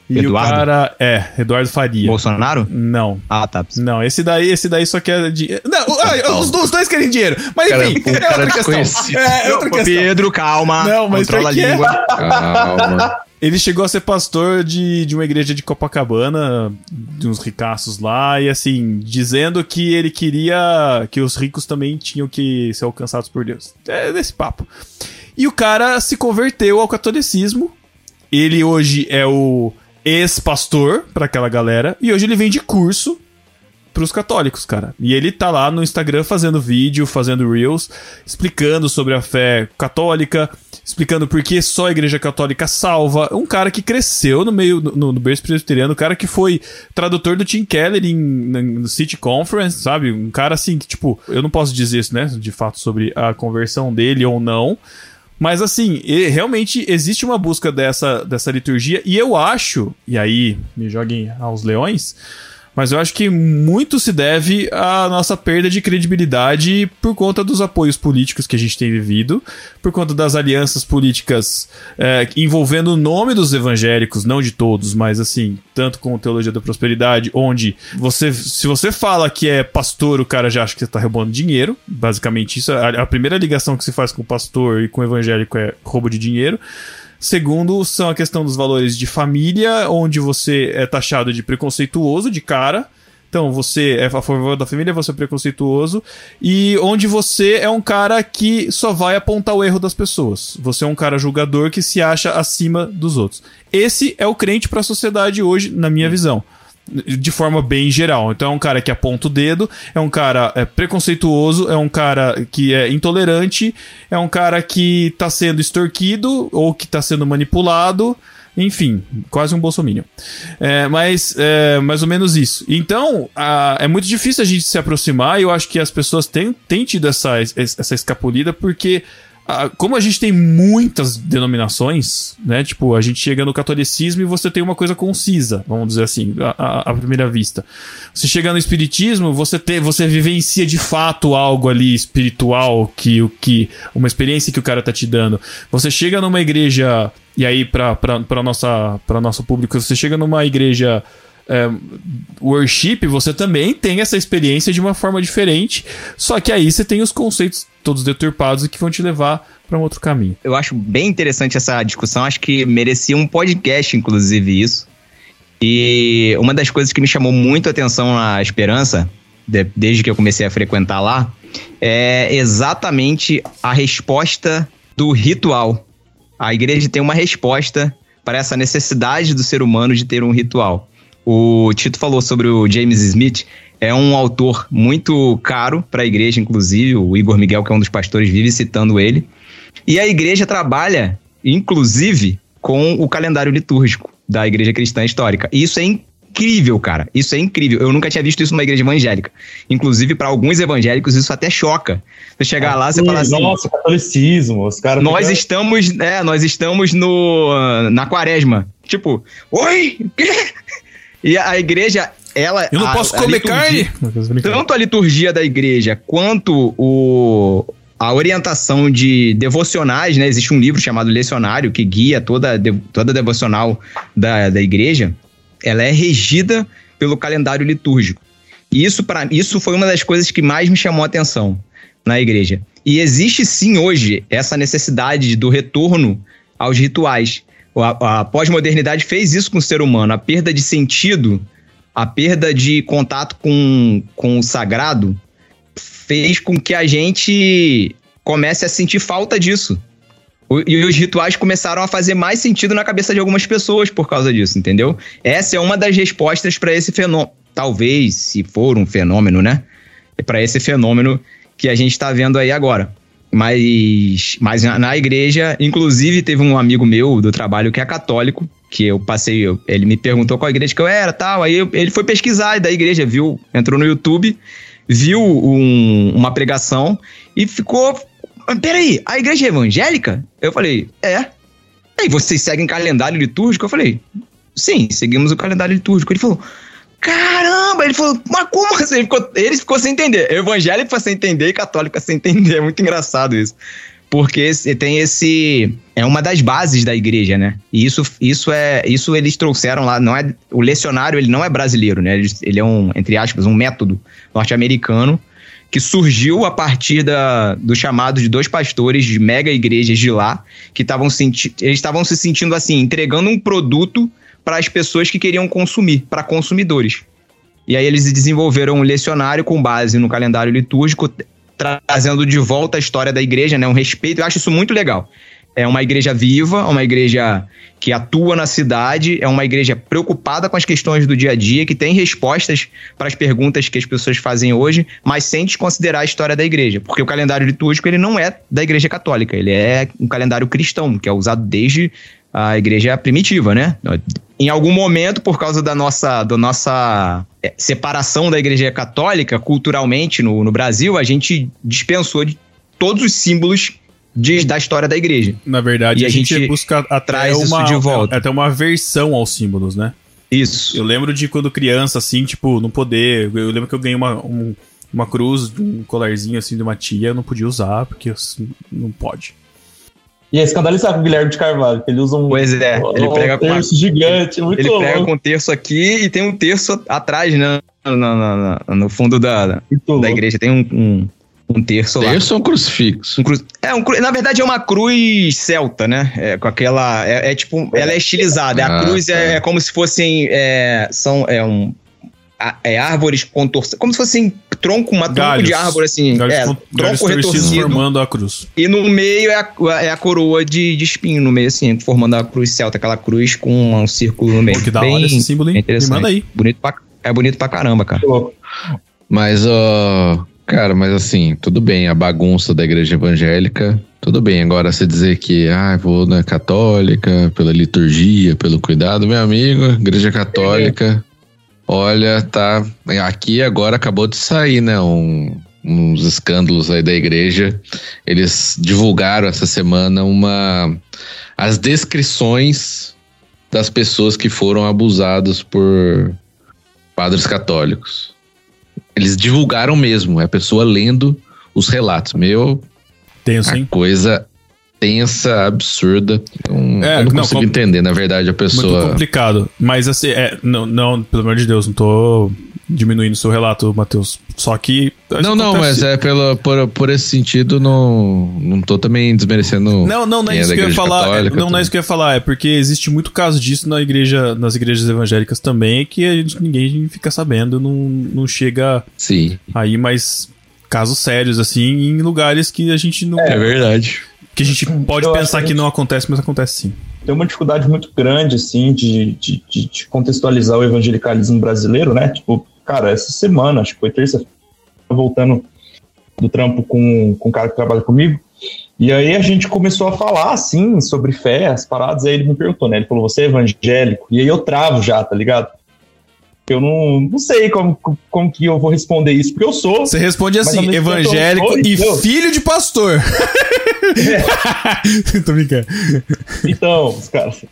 E Eduardo? o cara. É, Eduardo Faria. Bolsonaro? Não. Ah, tá. Não, esse daí, esse daí só quer dinheiro. Não, ah, os, os dois querem dinheiro. Mas enfim, é outra questão. É, é outra questão. Pedro, calma. Não, mas Controla a é. língua. Calma. Ele chegou a ser pastor de, de uma igreja de Copacabana, de uns ricaços lá, e assim, dizendo que ele queria que os ricos também tinham que ser alcançados por Deus. É desse papo. E o cara se converteu ao catolicismo. Ele hoje é o ex-pastor pra aquela galera, e hoje ele vende curso pros católicos, cara. E ele tá lá no Instagram fazendo vídeo, fazendo reels, explicando sobre a fé católica, explicando por que só a igreja católica salva. Um cara que cresceu no meio, no, no berço presbiteriano, um cara que foi tradutor do Tim Keller em, no City Conference, sabe? Um cara assim que, tipo, eu não posso dizer isso, né, de fato, sobre a conversão dele ou não. Mas assim, realmente existe uma busca dessa, dessa liturgia, e eu acho, e aí me joguem aos leões, mas eu acho que muito se deve à nossa perda de credibilidade por conta dos apoios políticos que a gente tem vivido, por conta das alianças políticas é, envolvendo o nome dos evangélicos, não de todos, mas assim, tanto com teologia da prosperidade, onde você, se você fala que é pastor, o cara já acha que você tá roubando dinheiro, basicamente isso, a, a primeira ligação que se faz com o pastor e com o evangélico é roubo de dinheiro. Segundo, são a questão dos valores de família, onde você é taxado de preconceituoso de cara. Então, você é a favor da família, você é preconceituoso. E onde você é um cara que só vai apontar o erro das pessoas. Você é um cara julgador que se acha acima dos outros. Esse é o crente para a sociedade hoje, na minha visão de forma bem geral. Então é um cara que aponta o dedo, é um cara é, preconceituoso, é um cara que é intolerante, é um cara que tá sendo extorquido ou que tá sendo manipulado. Enfim, quase um bolsominion. É, mas é mais ou menos isso. Então, a- é muito difícil a gente se aproximar e eu acho que as pessoas têm, têm tido essa, essa escapulida porque como a gente tem muitas denominações, né? Tipo, a gente chega no catolicismo e você tem uma coisa concisa, vamos dizer assim, à, primeira vista. Você chega no espiritismo, você tem, você vivencia de fato algo ali espiritual que o que uma experiência que o cara tá te dando. Você chega numa igreja e aí para para nossa para nosso público, você chega numa igreja é, worship, você também tem essa experiência de uma forma diferente, só que aí você tem os conceitos todos deturpados e que vão te levar para um outro caminho. Eu acho bem interessante essa discussão, acho que merecia um podcast, inclusive, isso. E uma das coisas que me chamou muito a atenção na Esperança, de- desde que eu comecei a frequentar lá, é exatamente a resposta do ritual. A igreja tem uma resposta para essa necessidade do ser humano de ter um ritual. O Tito falou sobre o James Smith, é um autor muito caro para a igreja, inclusive. O Igor Miguel, que é um dos pastores, vive citando ele. E a igreja trabalha, inclusive, com o calendário litúrgico da igreja cristã histórica. E isso é incrível, cara. Isso é incrível. Eu nunca tinha visto isso numa igreja evangélica. Inclusive, para alguns evangélicos, isso até choca. Você chegar lá, você fala assim. Nossa, catolicismo, os caras. Nós estamos, é, nós estamos no na quaresma. Tipo, oi? Quê? E a igreja, ela Eu não a- posso a comer carne? tanto a liturgia da igreja quanto o, a orientação de devocionais, né? Existe um livro chamado Lecionário que guia toda, toda a devocional da, da igreja. Ela é regida pelo calendário litúrgico. E isso, para isso foi uma das coisas que mais me chamou a atenção na igreja. E existe sim hoje essa necessidade do retorno aos rituais. A, a pós-modernidade fez isso com o ser humano. A perda de sentido a perda de contato com, com o sagrado fez com que a gente comece a sentir falta disso. E os rituais começaram a fazer mais sentido na cabeça de algumas pessoas por causa disso, entendeu? Essa é uma das respostas para esse fenômeno. Talvez, se for um fenômeno, né? Para esse fenômeno que a gente está vendo aí agora. Mas, mas na, na igreja, inclusive, teve um amigo meu do trabalho que é católico, que eu passei, ele me perguntou qual igreja que eu era tal. Aí eu- ele foi pesquisar da igreja, viu, entrou no YouTube, viu um- uma pregação e ficou. "Ah, Peraí, a igreja é evangélica? Eu falei, é. Aí vocês seguem calendário litúrgico? Eu falei, sim, seguimos o calendário litúrgico. Ele falou, caramba! Ele falou, mas como assim? Ele ficou, ele ficou sem entender. Evangélico sem entender e católico sem entender. É muito engraçado isso. Porque tem esse. É uma das bases da igreja, né? E isso, isso é. Isso eles trouxeram lá. Não é, o lecionário ele não é brasileiro, né? Ele, ele é um, entre aspas, um método norte-americano que surgiu a partir da, do chamado de dois pastores de mega igrejas de lá, que estavam senti eles estavam se sentindo assim, entregando um produto para as pessoas que queriam consumir, para consumidores. E aí eles desenvolveram um lecionário com base no calendário litúrgico, tra- trazendo de volta a história da igreja, né? Um respeito. Eu acho isso muito legal. É uma igreja viva, uma igreja que atua na cidade, é uma igreja preocupada com as questões do dia a dia, que tem respostas para as perguntas que as pessoas fazem hoje, mas sem desconsiderar a história da igreja, porque o calendário litúrgico ele não é da igreja católica, ele é um calendário cristão, que é usado desde a igreja primitiva, né? Em algum momento, por causa da nossa, da nossa é, separação da igreja católica, culturalmente no, no Brasil, a gente dispensou de todos os símbolos de- da história da igreja. Na verdade, E a, a gente, gente busca até traz isso uma, de volta. até uma versão aos símbolos, né? Isso. Eu lembro de quando criança, assim, tipo, não poder. Eu lembro que eu ganhei uma, um- uma cruz, um colarzinho assim de uma tia, eu não podia usar, porque assim, não pode. E é escandalizado com o Guilherme de Carvalho, que ele usa um, Pois é, ele um prega com a- terço gigante, muito Ele louco. prega com um terço aqui e tem um terço atrás, né? No, no- no- no fundo da, da, igreja. Tem um, um, um terço lá. Terço ou um crucifixo? Um cruz- é, um cru- na verdade é uma cruz celta, né? É, com aquela. É, é tipo. Ela é estilizada. A Ah, cruz tá. é, é como se fossem. É, são. É um. É árvores contorcidas. Como se fossem tronco, uma tronco Galhos. de árvore, assim. Galhos, é, tronco retorcido. formando a cruz. E no meio é a, é a coroa de, de espinho, no meio, assim, formando a cruz celta, aquela cruz com um círculo no meio. Pô, que da Bem hora esse símbolo, hein? Me interessante. manda aí. Bonito pra, é bonito pra caramba, cara. Mas, ó. Cara, mas assim, tudo bem, a bagunça da igreja evangélica, tudo bem. Agora, você dizer que, ah, vou na católica, pela liturgia, pelo cuidado, meu amigo, igreja católica, olha, tá. Aqui agora acabou de sair, né? Um, uns escândalos aí da igreja, eles divulgaram essa semana uma as descrições das pessoas que foram abusadas por padres católicos. Eles divulgaram mesmo, é a pessoa lendo os relatos. Meu, Tenso, a hein? coisa tensa, absurda. Então, É, eu não, não, consigo com- entender, na verdade, a Muito pessoa. complicado. Mas assim, é, não, não, pelo amor de Deus, não tô diminuindo o seu relato, Matheus. Só que. Não, não, mas é pelo, por, por esse sentido, não, não tô também desmerecendo. Não, não, não é quem isso que eu ia falar. é, não, não é isso que eu ia falar. É porque existe muito caso disso na igreja, nas igrejas evangélicas também, que a gente- ninguém fica sabendo, não, não chega Sim, aí, mas casos sérios, assim, em lugares que a gente não. é verdade. Que a gente pode Eu pensar que que não acontece, mas acontece sim. tem uma dificuldade muito grande, assim, de, de, de- de contextualizar o evangelicalismo brasileiro, né? Tipo, cara, essa semana, acho que foi terça, voltando do trampo com, com um cara que trabalha comigo, e aí a gente começou a falar, assim, sobre fé, as paradas, aí ele me perguntou, né? Ele falou, você é evangélico? E aí eu travo já, tá ligado? Eu não, não sei como, como que eu vou responder isso, porque eu sou. Você responde assim, evangélico e filho de pastor. Tô brincando. Então, os caras.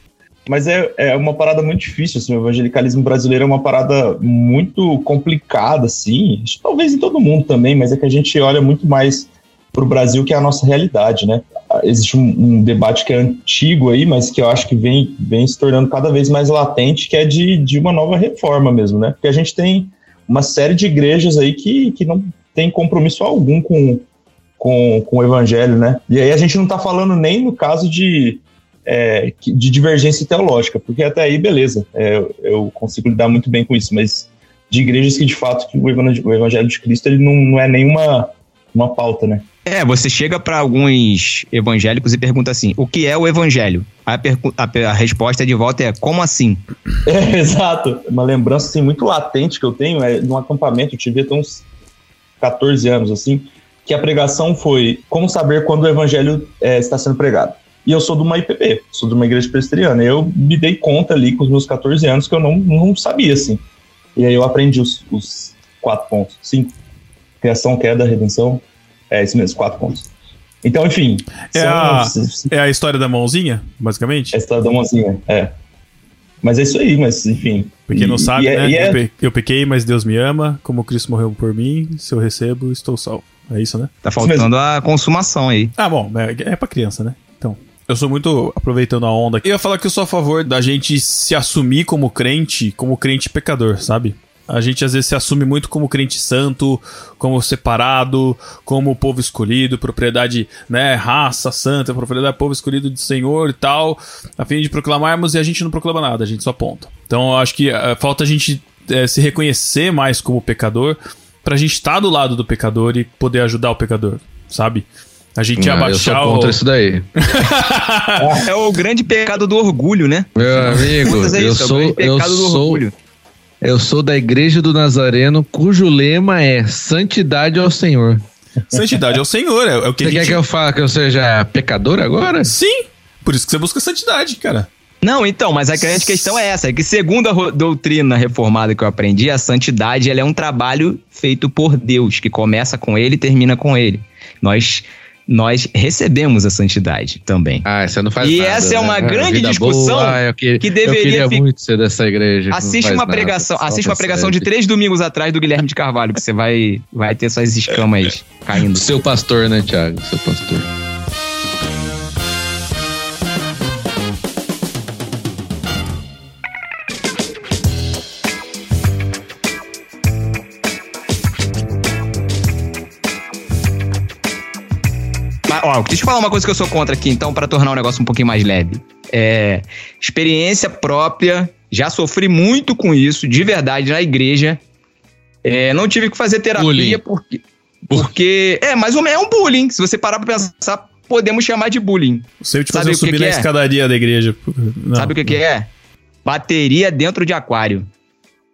Mas é, é uma parada muito difícil, assim, o evangelicalismo brasileiro é uma parada muito complicada, assim, talvez em todo mundo também, mas é que a gente olha muito mais para o Brasil, que é a nossa realidade, né? Existe um, um debate que é antigo aí, mas que eu acho que vem, vem se tornando cada vez mais latente, que é de, de uma nova reforma mesmo, né? Porque a gente tem uma série de igrejas aí que, que não tem compromisso algum com, com, com o evangelho, né? E aí a gente não tá falando nem no caso de, é, de divergência teológica, porque até aí, beleza, é, eu- consigo lidar muito bem com isso, mas de igrejas que de fato que o evangelho, de Cristo ele não, não é nenhuma uma pauta, né? É, você chega pra alguns evangélicos e pergunta assim: o que é o evangelho? Aí A, a a resposta de volta é: como assim? É, exato. Uma lembrança assim, muito latente que eu tenho é num acampamento, eu tive até uns 14 anos, assim, que a pregação foi como saber quando o evangelho é, está sendo pregado. E eu sou de uma IPP, sou de uma igreja presbiteriana. Eu me dei conta ali com os meus 14 anos que eu não, não sabia, assim. E aí eu aprendi os, os quatro pontos. Cinco. Criação, queda, redenção. É isso mesmo, quatro pontos. Então, enfim. É a- É a história da mãozinha, basicamente? a história da mãozinha, é. Mas é isso aí, mas enfim. Pra quem não sabe, e é- né? e é- Eu, pe- eu pequei, mas Deus me ama. Como Cristo morreu por mim, se eu recebo, estou salvo. É isso, né? Tá faltando a consumação aí. Ah, bom, é, é pra criança, né? Então. Eu sou muito aproveitando a onda. Eu ia falar que eu sou a favor da gente se assumir como crente, como crente pecador, sabe? A gente às vezes se assume muito como crente santo, como separado, como povo escolhido, propriedade, né, raça santa, propriedade povo escolhido do Senhor e tal, a fim de proclamarmos e a gente não proclama nada, a gente só aponta. Então eu acho que eh, falta a gente eh, se reconhecer mais como pecador, pra gente estar do lado do pecador e poder ajudar o pecador, sabe? A gente Ah, eu sou abaixar contra o. isso daí. É o grande pecado do orgulho, né? Meu amigo, é eu isso, é o sou, grande eu pecado do sou, orgulho. eu sou da igreja do Nazareno, cujo lema é santidade ao Senhor. Santidade é o Senhor, é, é o que Você a quer gente... que eu fale que eu seja pecador agora? Sim! Por isso que você busca santidade, cara. Não, então, mas a grande questão é essa, é que segundo a doutrina reformada que eu aprendi, a santidade ela é um trabalho feito por Deus, que começa com ele e termina com ele. Nós nós recebemos a santidade também. Ah, você não faz E nada, essa é uma né? grande discussão boa, ah, eu que, que eu deveria queria fi- muito ser dessa igreja. Assiste uma nada, pregação, assiste uma pregação de três domingos atrás do Guilherme de Carvalho, que você vai, vai ter suas escamas caindo. Seu pastor, né, Thiago? Seu pastor. Ó, deixa eu falar uma coisa que eu sou contra aqui, então, para tornar o negócio um pouquinho mais leve. É, experiência própria, já sofri muito com isso, de verdade, na igreja. É, não tive que fazer terapia Bullying. porque. Porque. É, mais ou menos é um bullying. Se você parar pra pensar, podemos chamar de bullying. Você te Sabe fazer o que subir que na é? escadaria da igreja. Não. Sabe o que, que é? Bateria dentro de aquário.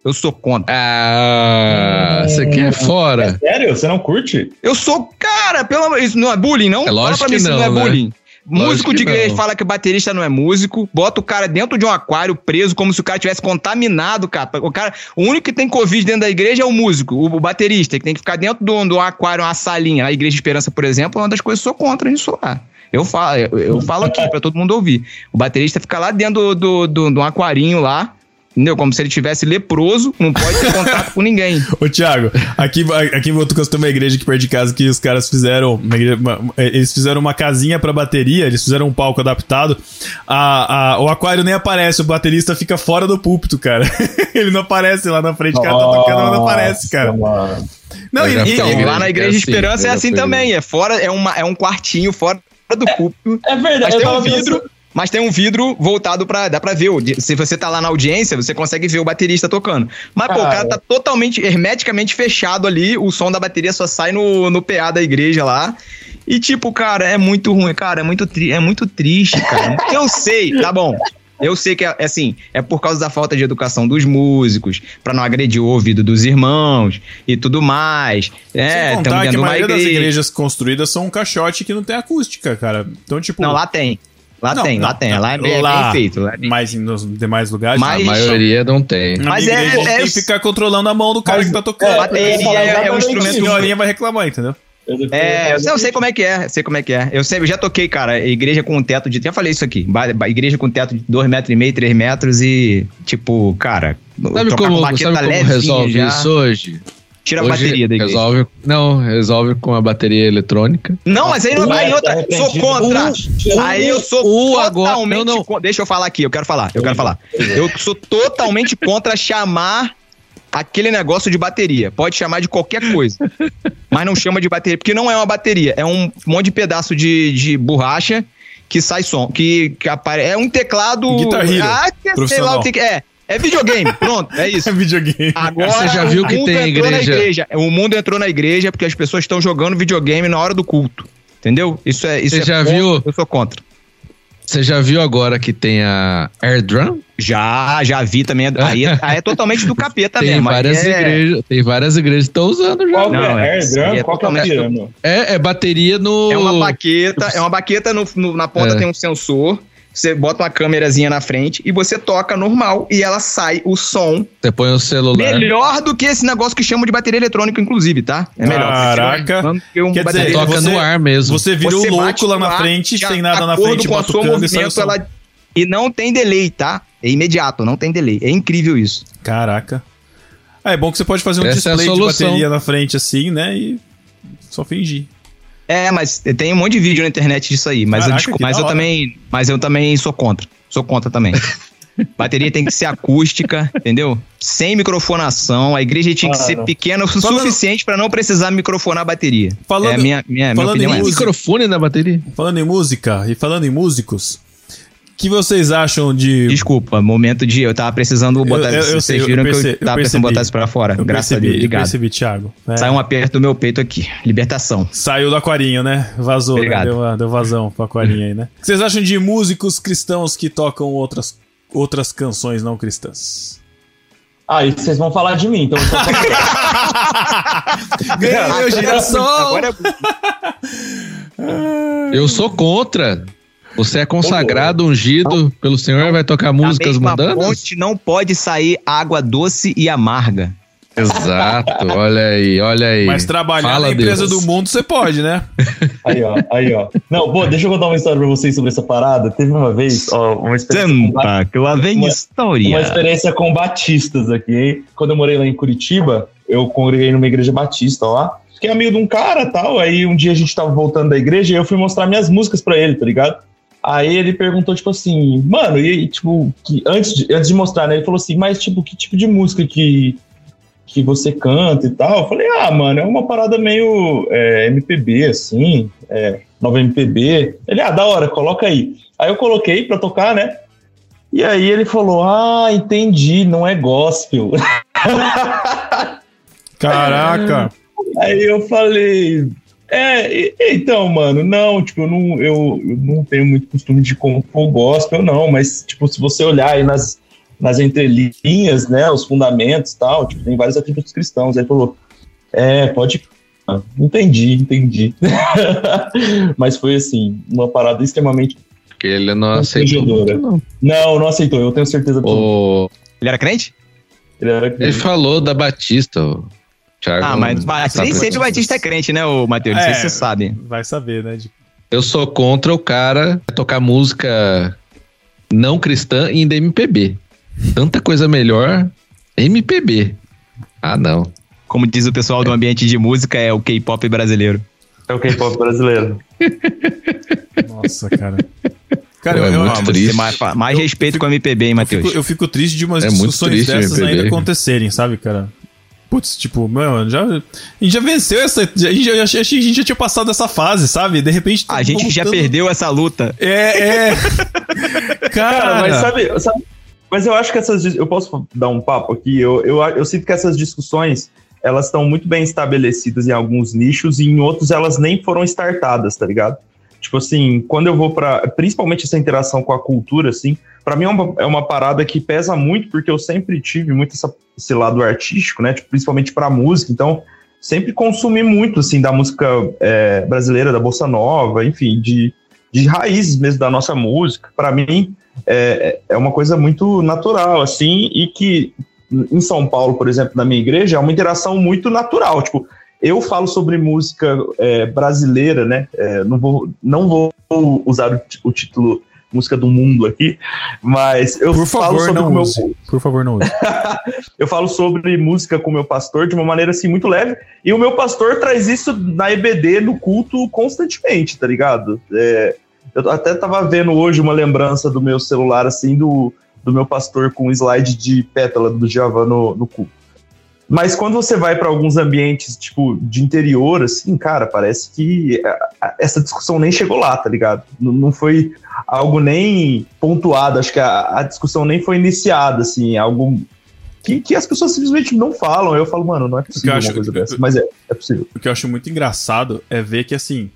Eu sou contra. Ah, você quer fora? Sério? Você não curte? Eu sou, cara, pelo amor isso não é bullying, não? É lógico Fala pra mim que se não não, é né? bullying. músico de igreja não. fala que o baterista não é músico, bota o cara dentro de um aquário preso, como se o cara tivesse contaminado, cara. O cara, o único que tem Covid dentro da igreja é o músico, o, o baterista, que tem que ficar dentro de um, de um aquário, uma salinha. A Igreja de Esperança, por exemplo, é uma das coisas que eu sou contra isso lá. Eu falo, eu, eu falo aqui pra todo mundo ouvir. O baterista fica lá dentro do, do, do, de um aquarinho lá, entendeu? Como se ele tivesse leproso, não pode ter contato com ninguém. Ô, Thiago, aqui, aqui em Botucas tem uma igreja aqui perto de casa que os caras fizeram. uma igreja- uma- eles fizeram uma casinha pra bateria, eles fizeram um palco adaptado. A, a- o aquário nem aparece, o baterista fica fora do púlpito, cara. Ele não aparece lá na frente, o cara tá tocando, mas não aparece, cara. Mano. Não, Eu e, e- e- em lá na que é Igreja de assim, Esperança é eu já assim também. É fora, é, uma, é um quartinho fora do púlpito. É verdade. Mas tem um vidro. pensando- Mas tem um vidro voltado pra. Dá pra ver. Se você tá lá na audiência, você consegue ver o baterista tocando. Mas, pô, o Cara. cara tá totalmente, hermeticamente fechado ali. O som da bateria só sai no, no PA da igreja lá. E, tipo, cara, é muito ruim, cara. É muito, tri- é muito triste, cara. Eu sei, tá bom. Eu sei que é é assim, é por causa da falta de educação dos músicos, pra não agredir o ouvido dos irmãos e tudo mais. É, sem estamos contar que a maioria das igreja. igrejas construídas são um caixote que não tem acústica, cara. Então, tipo. Não, lá tem. Lá Não, tem, não, lá tem. não. Lá é bem, é Lá, bem feito. Lá é bem- Mas nos demais lugares. Mas- A maioria não tem. Mas é- é- tem que ficar controlando a mão do cara Mas- que tá tocando. é, bateria eu é- é um instrumento A senhorinha vai reclamar, entendeu? É, eu sei, eu sei como é que é, sei como é que é. Eu sempre já toquei, cara, igreja com um teto de. Já falei isso aqui. Igreja com teto de 2,5 metros, e meio, 3 metros e, tipo, cara. Sabe trocar como, com baqueta sabe como resolve já, isso hoje? Tira a Hoje bateria da igreja. resolve, Não, resolve com a bateria eletrônica. Não, mas aí não aí Ué, outra. tá Sou contra. O- aí eu sou o agora- totalmente. não, não. Deixa eu falar aqui, eu quero falar, eu quero falar. Eu sou totalmente contra chamar aquele negócio de bateria. Pode chamar de qualquer coisa. mas não chama de bateria, porque não é uma bateria, é um monte de pedaço de, de borracha que sai som, que, que apare... é um teclado. Ah, que sei lá profissional. o que que é. É videogame, pronto, é isso. É videogame. Agora, Você já viu o que mundo tem entrou na igreja- O mundo entrou na igreja porque as pessoas estão jogando videogame na hora do culto. Entendeu? Isso é. Isso Você é já contra, viu? Eu sou contra. Você já viu agora que tem a Air Drum? Já, já vi também. Aí, é- aí é totalmente do capeta Tem mesmo. várias é- igrejas, tem várias igrejas que estão usando já. Qual que Não, é? é- Air Drum? é Qual que é pirâmide? É, é bateria no. É uma baqueta, é uma baqueta no, no- na ponta É. tem um sensor. Você bota uma câmerazinha na frente e você toca normal e ela sai o som Você põe o celular. melhor do que esse negócio que chamam de bateria eletrônica, inclusive, tá? É melhor. Caraca. Do que um Quer dizer, bateria Toca você- no ar mesmo. Você vira o Você louco lá na frente, de sem nada na frente, com o seu batucando e sai o movimento, som. ela... E não tem delay, tá? É imediato, não tem delay. É incrível isso. Caraca. Ah, é bom que você pode fazer um Essa é display de solução. bateria na frente assim, né? E só fingir. É, mas tem um monte de vídeo na internet disso aí. Mas, Caraca, eu, que mas eu também. Mas eu também sou contra. Sou contra também. Bateria tem que ser acústica, entendeu? Sem microfonação. A igreja tinha que Mano. ser pequena o Falando- suficiente pra não precisar microfonar a bateria. Falando- é a minha, minha, minha falando opinião. em é essa. música- microfone na bateria. Falando em música e falando em músicos, que vocês acham de. Desculpa, momento de. Eu tava precisando botar. Eu- eu- eu vocês sei, eu viram perce- que eu eu tava percebi. precisando botar isso pra fora. Eu Graças percebi, a Deus. eu Obrigado. percebi, Thiago. É. Saiu um aperto do meu peito aqui. Libertação. Saiu do aquarinho, né? Vazou, né? Obrigado. Deu, uma- deu vazão pro aquarinho aí, né? O que vocês acham de músicos cristãos que tocam outras, outras canções não cristãs? Ah, e vocês vão falar de mim, então. Ganhei meu girassol! Agora Eu sou contra. Você é consagrado, ungido pelo Senhor, vai tocar músicas mundanas? fonte não pode sair água doce e amarga. Exato, olha aí, olha aí. Mas trabalhar Fala, na empresa Deus. do mundo você pode, né? Aí, ó, aí, ó. Não, pô, deixa eu contar uma história pra vocês sobre essa parada. Teve uma vez, ó, uma experiência. Tampa, que lá vem Uma- história. Uma experiência com batistas aqui, hein? Quando eu morei lá em Curitiba, eu congreguei numa igreja batista lá. Fiquei amigo de um cara tal. Aí um dia a gente tava voltando da igreja e eu fui mostrar minhas músicas pra ele, tá ligado? Aí ele perguntou, tipo assim, mano, e tipo, que antes, de, antes de mostrar, né? Ele falou assim, mas, tipo, que tipo de música que, que você canta e tal? Eu falei, ah, mano, é uma parada meio é, MPB, assim, é, nova MPB. Ele, ah, da hora, coloca aí. Aí eu coloquei pra tocar, né? E aí ele falou, ah, entendi, não é gospel. Caraca! Aí eu falei, é, então, mano, não, tipo, eu não, eu, eu não tenho muito costume de compor gospel, não, mas, tipo, se você olhar aí nas, nas entrelinhas, né, os fundamentos e tal, tipo, tem vários atributos cristãos. Aí ele falou, é, pode entendi, entendi. Mas foi assim, uma parada extremamente Porque ele não aceitou. Não. Não, não aceitou, eu tenho certeza. O- Ele era crente? Ele era Ele falou da Batista. O Thiago Ah, mas, mas nem o sempre o Batista é crente, né, o Matheus? Não sei É. se você sabe. Vai saber, né? de- Eu sou contra o cara tocar música não cristã ainda MPB. Tanta coisa melhor MPB. Ah, não. Como diz o pessoal do ambiente de música, é o K-pop brasileiro. É o K-pop brasileiro. Nossa, cara. Cara, Pô, é eu, eu, muito eu triste. Tem mais, mais respeito com o MPB, hein, Matheus? fico, eu fico triste de umas É discussões triste, dessas ainda acontecerem, sabe, cara? Putz, tipo, meu, já, a gente já venceu essa. A gente já, a gente já tinha passado essa fase, sabe? De repente. A gente já voltando- perdeu essa luta. É, é. Cara, Cara, mas sabe, sabe- Mas eu acho que essas. Eu posso dar um papo aqui? Eu, eu, eu sinto que essas discussões elas estão muito bem estabelecidas em alguns nichos e em outros elas nem foram startadas, tá ligado? Tipo assim, quando eu vou para Principalmente essa interação com a cultura, assim, para mim é uma, é uma parada que pesa muito, porque eu sempre tive muito essa- esse lado artístico, né? Tipo, principalmente pra música, então sempre consumi muito, assim, da música é, brasileira, da bossa nova, enfim, de, de raízes mesmo da nossa música. Para mim, é, é uma coisa muito natural, assim, e que em São Paulo, por exemplo, na minha igreja, é uma interação muito natural. Tipo, eu falo sobre música é, brasileira, né? É, não, vou, não vou usar o, o título música do mundo aqui, mas eu Por falo favor, sobre não o meu, use. Por favor, não use. eu falo sobre música com o meu pastor de uma maneira assim muito leve, e o meu pastor traz isso na EBD, no culto, constantemente, tá ligado? É, eu até tava vendo hoje uma lembrança do meu celular, assim, do, do meu pastor com um slide de pétala do Djavan no, no culto. Mas quando você vai para alguns ambientes, tipo, de interior, assim, cara, parece que a- essa discussão nem chegou lá, tá ligado? Não, não foi algo nem pontuado, acho que a, a discussão nem foi iniciada, assim, algo que, que as pessoas simplesmente não falam. Eu falo, mano, não é possível acho- uma coisa dessa. Mas é, é possível. O que eu acho muito engraçado é ver que, assim,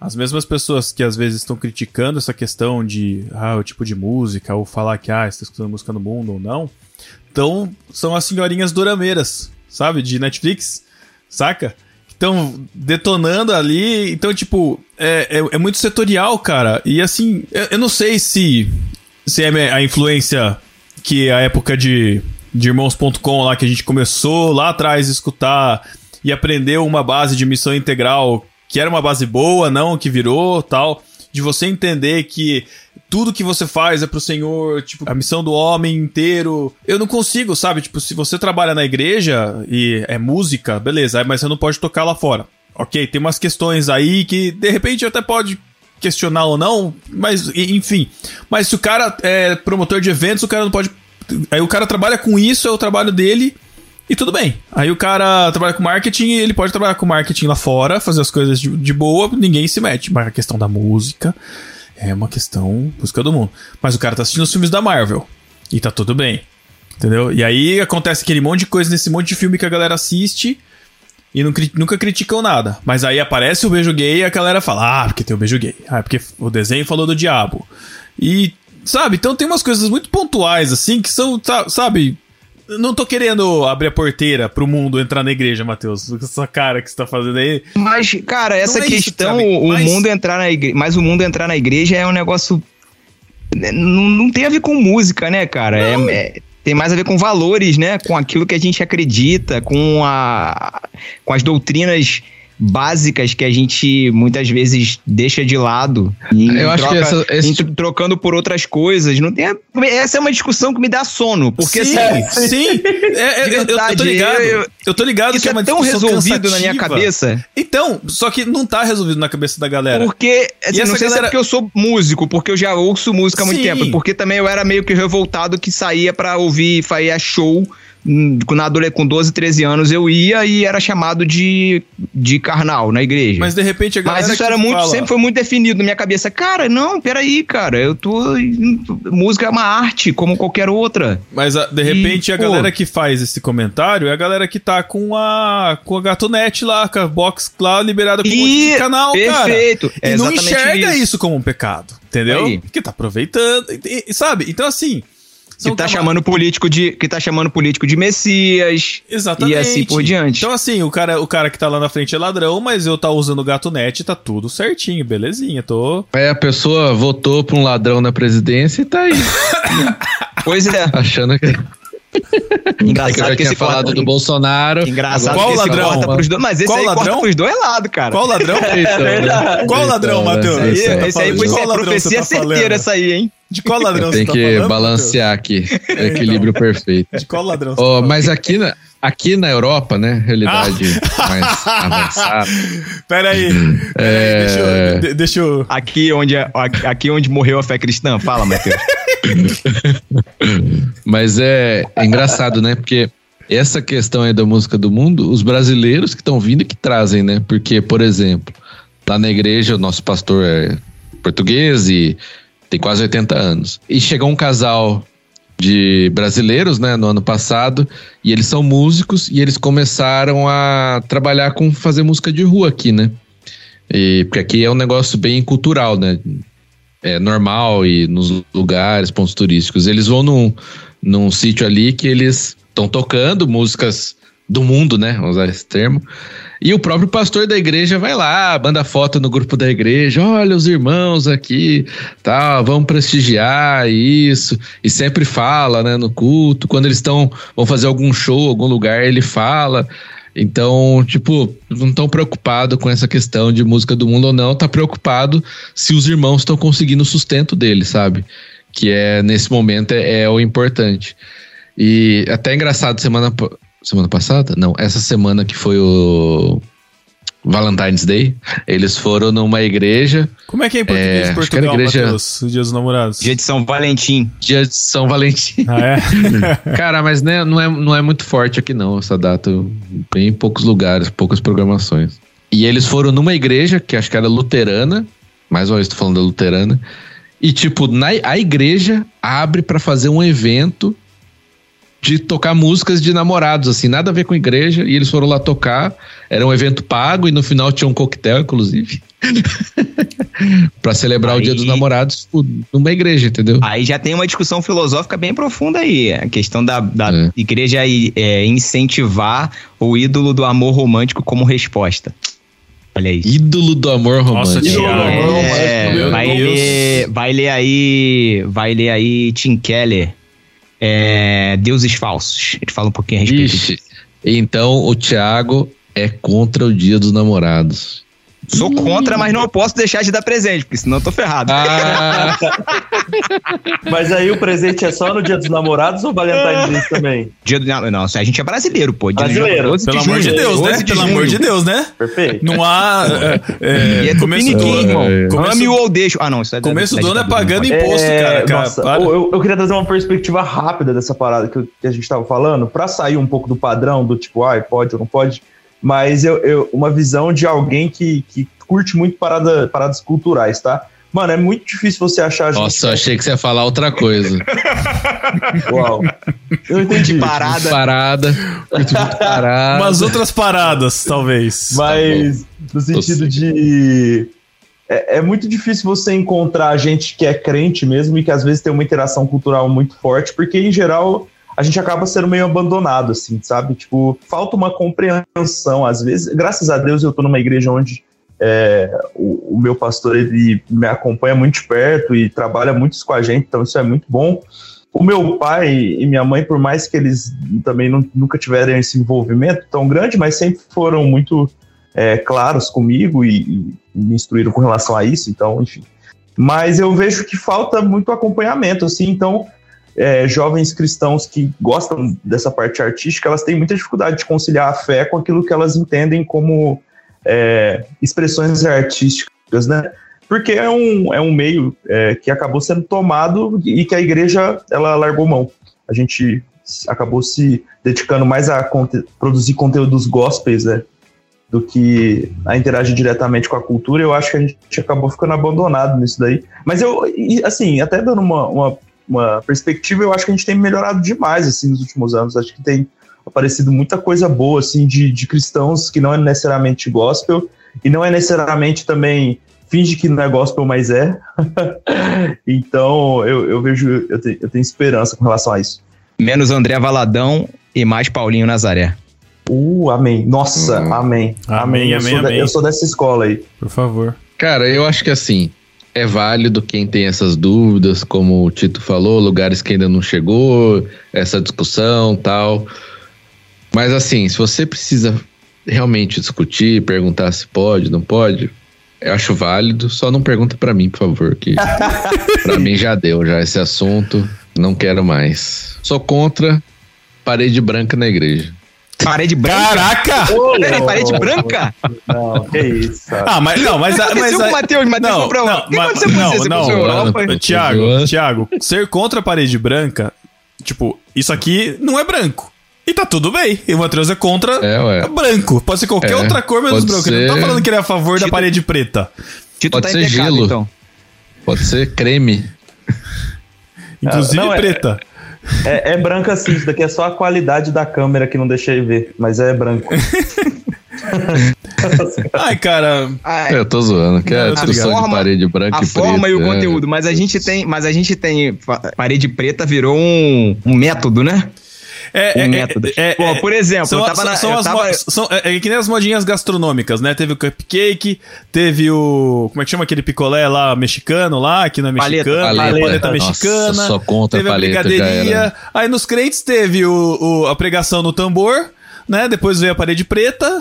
as mesmas pessoas que às vezes estão criticando essa questão de ah, o tipo de música, ou falar que ah, está escutando música no mundo ou não, então são as senhorinhas dorameiras, sabe? De Netflix, saca? Estão detonando ali. Então, tipo, é, é, é muito setorial, cara. E assim, eu, eu não sei se, se é a influência que a época de, de irmãos.com lá que a gente começou lá atrás a escutar e aprendeu uma base de missão integral que era uma base boa, não que virou, tal, de você entender que tudo que você faz é pro Senhor, tipo, a missão do homem inteiro. Eu não consigo, sabe? Tipo, se você trabalha na igreja e é música, beleza, mas você não pode tocar lá fora. OK, tem umas questões aí que de repente até pode questionar ou não, mas enfim. Mas se o cara é promotor de eventos, o cara não pode. Aí o cara trabalha com isso, é o trabalho dele. E tudo bem. Aí o cara trabalha com marketing, ele pode trabalhar com marketing lá fora, fazer as coisas de, de boa, ninguém se mete. Mas a questão da música é uma questão música do mundo. Mas o cara tá assistindo os filmes da Marvel. E tá tudo bem. Entendeu? E aí acontece aquele monte de coisa nesse monte de filme que a galera assiste e não nunca criticam nada. Mas aí aparece o beijo gay e a galera fala: Ah, porque tem o beijo gay. Ah, porque o desenho falou do diabo. E, sabe, então tem umas coisas muito pontuais, assim, que são, sabe. Não tô querendo abrir a porteira pro mundo entrar na igreja, Matheus. Essa cara que você tá fazendo aí. Mas, cara, essa é isso, questão, sabe? o Mas- mundo entrar na igreja. Mas o mundo entrar na igreja é um negócio. né, Não, não tem a ver com música, né, cara? É, é- tem mais a ver com valores, né? Com aquilo que a gente acredita, com, a, com as doutrinas básicas que a gente muitas vezes deixa de lado. E Eu acho que essa- esse tipo- trocando por outras coisas. Não tem essa é uma discussão que me dá sono. Porque sim, assim, sim. É, é, De eu- tô verdade, ligado. Eu, Eu, tô ligado isso que é é uma tão discussão resolvido na minha cansativa. cabeça. Então, só que não tá resolvido na cabeça da galera. Porque, assim, não sei se galera- é porque eu sou músico, porque eu já ouço música há muito Sim. tempo, porque também eu era meio que revoltado que saía pra ouvir, fazer show na adole- com 12, 13 anos eu ia e era chamado de, de carnal na igreja. Mas de repente a galera. Mas isso era muito, fala- sempre foi muito definido na minha cabeça. Cara, não, peraí, cara, eu tô. Música é uma arte, como qualquer outra. Mas a- de repente E, a pô. galera que faz esse comentário é a galera que tá com a com a Gatonete lá, com a box lá liberada com um monte de canal, cara. perfeito. E não enxerga isso. isso. como um pecado, entendeu? Aí. Porque tá aproveitando, e- e- sabe? Então assim, que tá chamando político de que tá chamando político de Messias. Exatamente. E assim por diante. Então assim, o cara, o cara que tá lá na frente é ladrão, mas eu tá usando o gato net, tá tudo certinho, belezinha, tô. Aí a pessoa votou pra um ladrão na presidência e tá aí. pois é. Achando que Engraçado é que, que esse falado corta... do Bolsonaro. Engraçado Qual que ladrão? corta pros dois, mas esse Qual aí ladrão? corta pros dois lados, cara. Qual ladrão? Então, né? Qual ladrão, Então, né? Matheus? Esse aí, Então, esse aí foi De qual ser profecia tá certeira essa aí, hein? De qual ladrão Tem você tá que falando? balancear aqui. O equilíbrio perfeito. Matheus? De qual ladrão você Ó, tá mas aqui na, aqui na Europa, né? Realidade mais avançada. Pera aí. Pera É. aí, deixa eu... de- Deixa eu... Aqui onde, aqui aqui onde morreu a fé cristã. Fala, Matheus. Mas é, é engraçado, né? Porque essa questão aí da música do mundo, os brasileiros que estão vindo que trazem, né? Porque, por exemplo, lá na igreja o nosso pastor é português e tem quase 80 anos. E chegou um casal de brasileiros, né, no ano passado, e eles são músicos e eles começaram a trabalhar com fazer música de rua aqui, né? E, porque aqui é um negócio bem cultural, né? É normal e nos lugares, pontos turísticos. Eles vão num, num sítio ali que eles estão tocando músicas do mundo, né? Vamos usar esse termo. E o próprio pastor da igreja vai lá, manda foto no grupo da igreja, olha os irmãos aqui, tal, vamos prestigiar isso. E sempre fala, né, no culto, quando eles estão vão fazer algum show, algum lugar, ele fala. Então, tipo, não estão preocupado com essa questão de música do mundo ou não, tá preocupado se os irmãos estão conseguindo o sustento deles, sabe? Que é nesse momento é, é o importante. E até engraçado semana semana passada? Não, essa semana que foi o Valentine's Day, eles foram numa igreja, Como é que é em português É, de acho que era Portugal, igreja- Matheus? O dia dos namorados. Dia de São Valentim. dia de São Valentim. Ah, é? Cara, mas né, não, é, não é muito forte aqui não, essa data. Bem em poucos lugares, poucas programações. E eles foram numa igreja, que acho que era luterana, mais uma vez tô falando da luterana, e tipo, na, a igreja abre pra fazer um evento de tocar músicas de namorados, assim, nada a ver com igreja, e eles foram lá tocar, era um evento pago, e no final tinha um coquetel, inclusive, Pra celebrar o Aí- dia dos namorados numa igreja, entendeu? Aí já tem uma discussão filosófica bem profunda aí. A questão da, da É. igreja é, incentivar o ídolo do amor romântico como resposta. Olha isso. Ídolo do amor Nossa, romântico. Thiago. É, romântico, vai, ler, vai ler aí. Vai ler aí Tim Keller. É, Deuses Falsos. Ele fala um pouquinho a respeito disso. Ixi, então o Thiago é contra o dia dos namorados. Sou contra, mas não posso deixar de dar presente, porque senão eu tô ferrado. Ah, Mas aí o presente é só no dia dos namorados ou Valentine's Day também? Dia do, não, não, a gente é brasileiro, pô. Dia do- Brasileiro. 12 Pelo amor de Deus, né? 12 de Pelo amor de Deus, né? Perfeito. Não há. É, é, E é começo do irmão. é. Começo- Ame-o ou deixo. Ah, não, isso é Começo do ano é pagando imposto, cara. cara. nossa, Para. eu, eu queria trazer uma perspectiva rápida dessa parada que, eu- que a gente tava falando, pra sair um pouco do padrão do tipo, ai, pode ou não pode, mas eu, eu- uma visão de alguém que, que curte muito parada, paradas culturais, tá? Mano, é muito difícil você achar gente. nossa, eu achei que você ia falar outra coisa. Uau. Eu não entendi. Parada. Parada. Muito, muito parada. Umas outras paradas, talvez. Mas no sentido de. É, é muito difícil você encontrar gente que é crente mesmo e que às vezes tem uma interação cultural muito forte, porque em geral a gente acaba sendo meio abandonado, assim, sabe? Tipo, falta uma compreensão. Às vezes, graças a Deus, eu tô numa igreja onde é, o, o meu pastor ele me acompanha muito de perto e trabalha muito com a gente, então isso é muito bom. O meu pai e minha mãe, por mais que eles também não- nunca tiveram esse envolvimento tão grande, mas sempre foram muito é, claros comigo e, e me instruíram com relação a isso, então, enfim. Mas eu vejo que falta muito acompanhamento, assim, então, é, jovens cristãos que gostam dessa parte artística, elas têm muita dificuldade de conciliar a fé com aquilo que elas entendem como é, expressões artísticas, né? Porque é um, é um meio é, que acabou sendo tomado e que a igreja ela largou mão. A gente acabou se dedicando mais a conte- produzir conteúdos gospels, né? Do que a interagir diretamente com a cultura. Eu acho que a gente acabou ficando abandonado nisso daí. Mas eu, assim, até dando uma, uma, uma perspectiva, eu acho que a gente tem melhorado demais, assim, nos últimos anos. Acho que tem aparecido muita coisa boa, assim, de, de cristãos que não é necessariamente gospel e não é necessariamente também finge que não é gospel, mas é. então eu, eu vejo, eu, te, eu tenho esperança com relação a isso. Menos André Valadão e mais Paulinho Nazaré. Uh, amém. Nossa, hum. amém. Amém, amém, eu amém, amém. eu sou dessa escola aí. Por favor. Cara, eu acho que assim, é válido quem tem essas dúvidas, como o Tito falou, lugares que ainda não chegou, essa discussão tal. Mas assim, se você precisa realmente discutir, perguntar se pode, não pode, eu acho válido. Só não pergunta para mim, por favor, que para mim já deu já esse assunto. Não quero mais. Sou contra parede branca na igreja. Parede branca? Caraca! Peraí, parede branca? Não, que isso. Ah, mas não, mas. O que mas, aconteceu com o Matheus? Matheus não, comprou. não, O que mas- aconteceu com não, você? Você não, não, Europa? não. Tiago, Tiago, ser contra a parede branca, tipo, isso aqui não é branco. E tá tudo bem. E o Matheus é contra É, branco. Pode ser qualquer É, outra cor menos branco. Ele não tá ser- falando que ele é a favor da Tito- parede preta. Tito Pode tá ser gelo. então. Pode ser creme. Inclusive não, é- preta. É, é branco assim, isso daqui é só a qualidade da câmera que não deixei ver, mas é branco. Ai, cara. Ah, Eu tô zoando, que é Não, a eu tô discussão ligado. de parede branca a e forma preta, e o é. conteúdo, mas a gente tem, mas a gente tem parede preta virou um, um método, né? É, Um é, método. é, é, Pô, é, por exemplo, são, eu tava na- são eu as tava- mo- são- é, é que nem as modinhas gastronômicas, né? Teve o cupcake, teve o. Como é que chama aquele picolé lá, mexicano lá, que não é Paleta, mexicano, paleta. paleta, Nossa, mexicana. só contra teve a paleta, brigadeiria. Aí nos crentes teve o, o- a pregação no tambor, né? Depois veio a parede preta.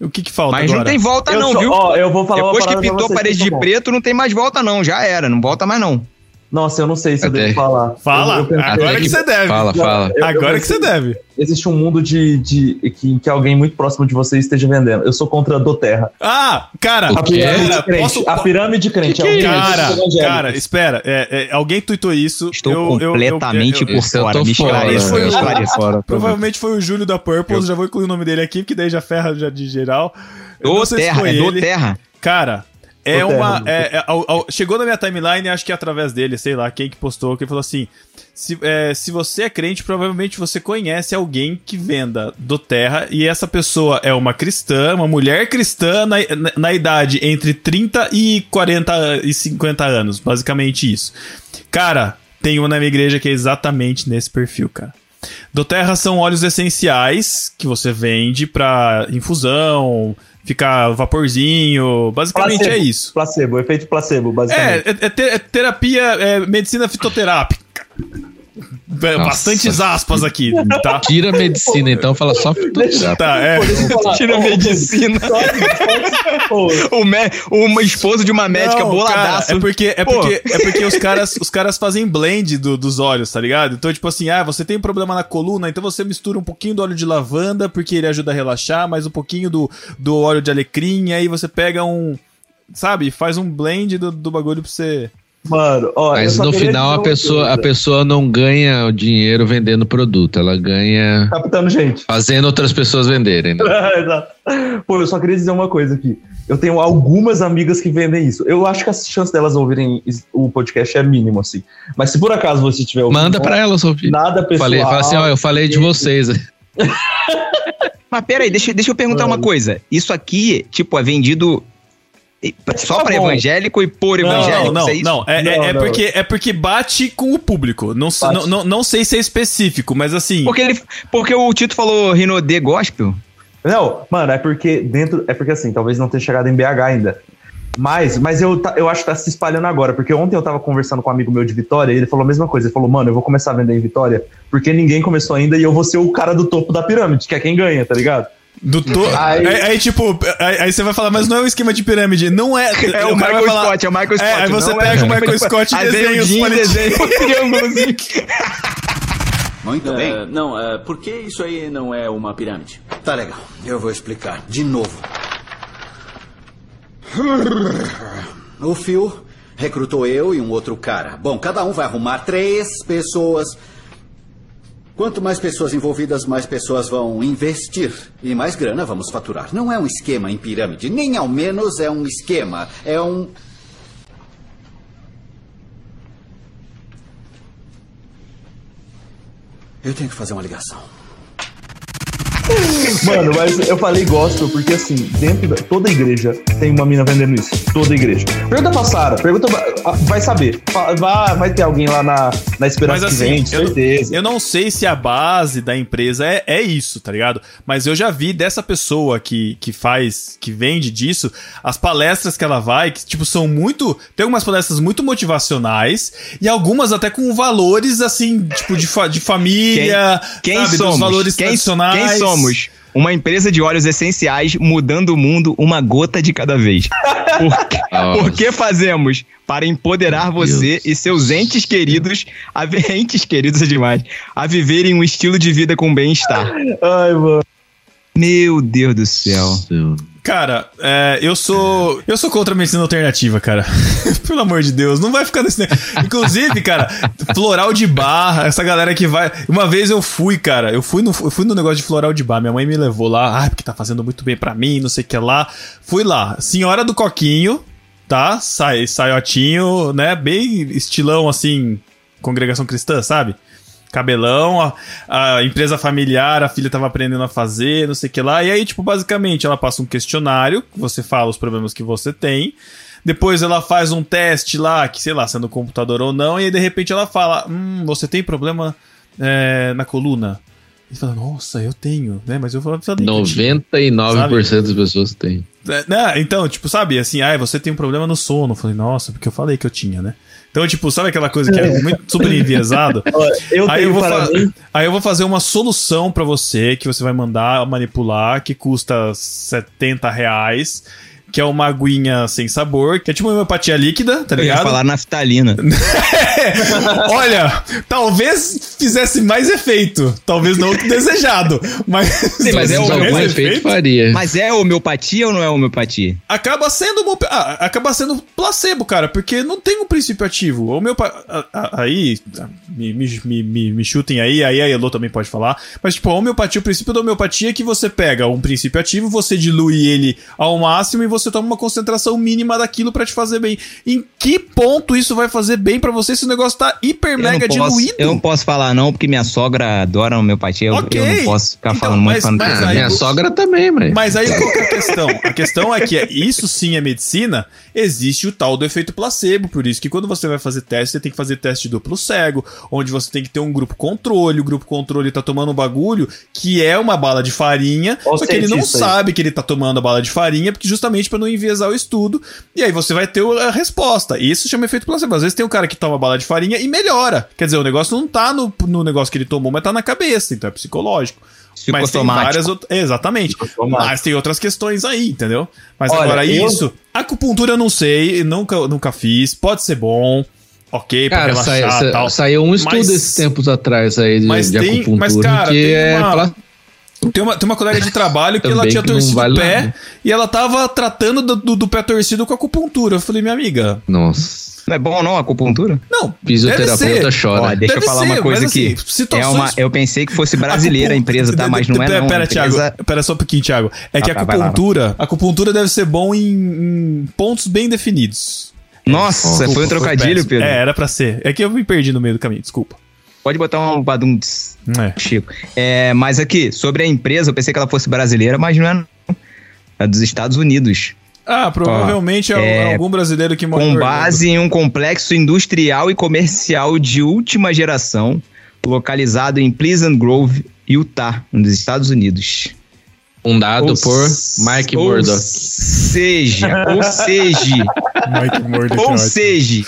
O que que falta Mas agora? não tem volta Eu não, sou- viu? Ó, eu vou falar uma Depois que pintou a parede de bom. preto, não tem mais volta não, já era, não volta mais não. Nossa, eu não sei se eu devo falar. Fala, Eu- eu pensei- agora que você deve. Fala, fala. Eu- Agora eu que você deve. Existe um mundo de, de que, que alguém muito próximo de você esteja vendendo. Eu sou contra a do Terra. Ah, cara, A pirâmide cara, crente. posso- A pirâmide crente. Que é que é Cara, cara, espera. é, é, alguém tuitou isso. Estou eu- eu- eu- completamente eu- eu- por eu fora, me me fora. Provavelmente foi o Júlio da Purpose, já vou incluir o nome dele aqui, porque daí já ferra já de geral. Do terra, é do ele. terra. Cara, é uma. é- é- ao- ao- chegou na minha timeline, acho que através dele, sei lá, quem que postou, que falou assim: se, é, se você é crente, provavelmente você conhece alguém que venda do terra, e essa pessoa é uma cristã, uma mulher cristã na, na, na idade entre 30 e 40 e 50 anos, basicamente isso. Cara, tem uma na minha igreja que é exatamente nesse perfil, cara. Do Terra são óleos essenciais que você vende pra infusão, ficar vaporzinho. Basicamente Placebo. é isso. Placebo, efeito placebo, É, basicamente. é, é te- é terapia, é medicina fitoterápica. É, Nossa. Bastantes aspas aqui, tá? Tira a medicina, então, fala só fitoterápico. Tá, é. Tira a medicina. O, mé o esposo de uma médica Não, boladaço. cara, é porque, é porque, é porque os, caras, os caras fazem blend do- dos óleos, tá ligado? Então, tipo assim, ah, você tem um problema na coluna, então você mistura um pouquinho do óleo de lavanda, porque ele ajuda a relaxar, mais um pouquinho do, do óleo de alecrim, e aí você pega um. Sabe? Faz um blend do, do bagulho pra você. Mano, ó. Mas no final a pessoa, a pessoa não ganha o dinheiro vendendo produto, ela ganha Captando gente. fazendo outras pessoas venderem. Né? Exato. Pô, eu só queria dizer uma coisa aqui. Eu tenho algumas amigas que vendem isso. Eu acho que a chance delas ouvirem o podcast é mínimo, assim. Mas se por acaso você tiver ouvindo, Manda pra elas ouvir. Nada pessoal. Falei, fala assim, ó, eu falei de vocês. Mas peraí, deixa, deixa eu perguntar uma coisa. Isso aqui, tipo, é vendido só Tá pra bom. evangélico e por Não, evangélico? não, é não. É, é- Não, é não. Porque, é porque bate com o público. Não, Bate. não, não, não sei se é específico, mas assim. Porque, ele, porque o Tito falou Rinodê Gospel. Não, mano, é porque dentro. É porque assim, talvez não tenha chegado em BH ainda. Mas, mas eu, eu acho que tá se espalhando agora, porque ontem eu tava conversando com um amigo meu de Vitória e ele falou a mesma coisa. Ele falou, mano, eu vou começar a vender em Vitória, porque ninguém começou ainda e eu vou ser o cara do topo da pirâmide, que é quem ganha, tá ligado? Do to... Aí- aí, aí, tipo, aí, aí você vai falar, mas não é um esquema de pirâmide. Não é. É o, vai Michael falar- Scott, é o Michael Scott. É, aí você não pega é o Michael Scott e desenha o os palitinhos. o triângulozinho. Muito bem. É, não, é, por que isso aí não é uma pirâmide? Tá legal. Eu vou explicar. De novo. O Phil recrutou eu e um outro cara. Bom, cada um vai arrumar três pessoas. Quanto mais pessoas envolvidas, mais pessoas vão investir. E mais grana vamos faturar. Não é um esquema em pirâmide. Nem ao menos é um esquema. É um. Eu tenho que fazer uma ligação. Mano, mas eu falei gospel porque, assim, dentro da toda igreja tem uma mina vendendo isso. Toda igreja. Pergunta pra Sara, pergunta pra, vai saber. Vai, vai ter alguém lá na, na esperança Mas que assim, vende, eu, certeza. eu não sei se a base da empresa é, é isso, tá ligado? Mas eu já vi dessa pessoa que, que faz, que vende disso, as palestras que ela vai, que, tipo, são muito. Tem algumas palestras muito motivacionais e algumas até com valores, assim, tipo, de, fa- de família, Quem sabe? somos? Dos valores quem, tradicionais. quem somos? Uma empresa de óleos essenciais mudando o mundo uma gota de cada vez. Por, que- por que fazemos? Para empoderar Meu você Deus. e seus entes queridos, a, entes queridos é demais, a viverem um estilo de vida com bem-estar. Ai, mano. Meu Deus do céu. Cara, é, eu sou. Eu sou contra a medicina alternativa, cara. Pelo amor de Deus, não vai ficar nesse. ne- Inclusive, cara, floral de barra, essa galera que vai. Uma vez eu fui, cara, eu fui no, eu fui no negócio de floral de barra. Minha mãe me levou lá, ah, porque tá fazendo muito bem pra mim, não sei o que lá. Fui lá, senhora do coquinho, tá? Sai, saiotinho, né? Bem estilão assim, congregação cristã, sabe? Cabelão, a, a empresa familiar, a filha tava aprendendo a fazer, não sei o que lá. E aí, tipo, basicamente, ela passa um questionário, você fala os problemas que você tem. Depois ela faz um teste lá, que sei lá, se é no computador ou não, e aí de repente ela fala: Hum, você tem problema é, na coluna? E fala, nossa, eu tenho, né? Mas eu tinha. 99% das pessoas têm. É, né? Então, tipo, sabe, assim, ah, você tem um problema no sono. Eu falei, nossa, porque eu falei que eu tinha, né? Então, tipo, sabe aquela coisa que é muito super eu Aí eu, vou para aí eu vou fazer uma solução pra você que você vai mandar manipular, que custa 70 reais, que é uma aguinha sem sabor, que é tipo uma homeopatia líquida, tá Eu ia ligado? falar naftalina. Olha, talvez fizesse mais efeito, talvez não o que desejado, mas, Sim, mas é o algum mesmo efeito faria. Mas é homeopatia ou não é homeopatia? acaba sendo uma, ah, acaba sendo placebo, cara, porque não tem um princípio ativo. O meu aí me, me, me, me, chutem aí, aí a Elo também pode falar, mas tipo, a homeopatia, o princípio da homeopatia é que você pega um princípio ativo, você dilui ele ao máximo e você toma uma concentração mínima daquilo pra te fazer bem. Em que ponto isso vai fazer bem pra você se o negócio tá hiper Eu mega posso, diluído? eu não posso falar não, porque minha sogra adora homeopatia. Eu, Ok. eu não posso ficar Então, falando muito mas- pra não mas ter- aí- minha sogra também, mas. Mas aí qual que é a questão? A questão é que é- isso sim é medicina, existe o tal do efeito placebo, por isso que quando você vai fazer teste, você tem que fazer teste duplo cego, onde você tem que ter um grupo controle, o grupo controle tá tomando um bagulho que é uma bala de farinha, Ó o só que ele não aí. sabe que ele tá tomando a bala de farinha, porque justamente pra não enviesar o estudo, e aí você vai ter a resposta. E isso chama efeito placebo. Às vezes tem um cara que toma bala de farinha e melhora. Quer dizer, o negócio não tá no, no negócio que ele tomou, mas tá na cabeça, então é psicológico. Mas tem várias outras. Exatamente. Mas tem outras questões aí, entendeu? Mas Olha, agora eu- isso. Acupuntura eu não sei, nunca, nunca fiz. Pode ser bom. Ok, pra Cara, relaxar sai- e tal. sa- saiu um estudo Mas- esses tempos atrás aí de, mas de tem- acupuntura mas, cara, que tem é uma- Tem uma, tem uma colega de trabalho que ela tinha que torcido vale o pé nada. e ela tava tratando do, do- do pé torcido com acupuntura. Eu falei, minha amiga, Nossa. Não é bom não, acupuntura? não. Fisioterapeuta deve ser. chora. Ó, deixa Deve eu falar ser, uma coisa mas, aqui. assim, É uma, eu pensei que fosse brasileira a empresa, tá? Mas não é Pera, não. Pera, A empresa- Thiago. Pera só um pouquinho, Thiago. É que Ah, a tá, vai lá. acupuntura, acupuntura deve ser bom em, em pontos bem definidos. Nossa, Desculpa, foi um trocadilho, péssimo. Pedro. É, era pra ser. É que eu me perdi no meio do caminho, desculpa. Pode botar um badum É. Chico. É, mas aqui, sobre a empresa, eu pensei que ela fosse brasileira, mas não é não. É dos Estados Unidos. Ah, provavelmente Ó, é, é, algum brasileiro que mora Com base em um complexo industrial e comercial de última geração, localizado em Pleasant Grove, Utah, nos Estados Unidos. Fundado Ou por Mark ou Murdoch. Seja, ou seja, Mike Murdoch. ou ótimo. seja,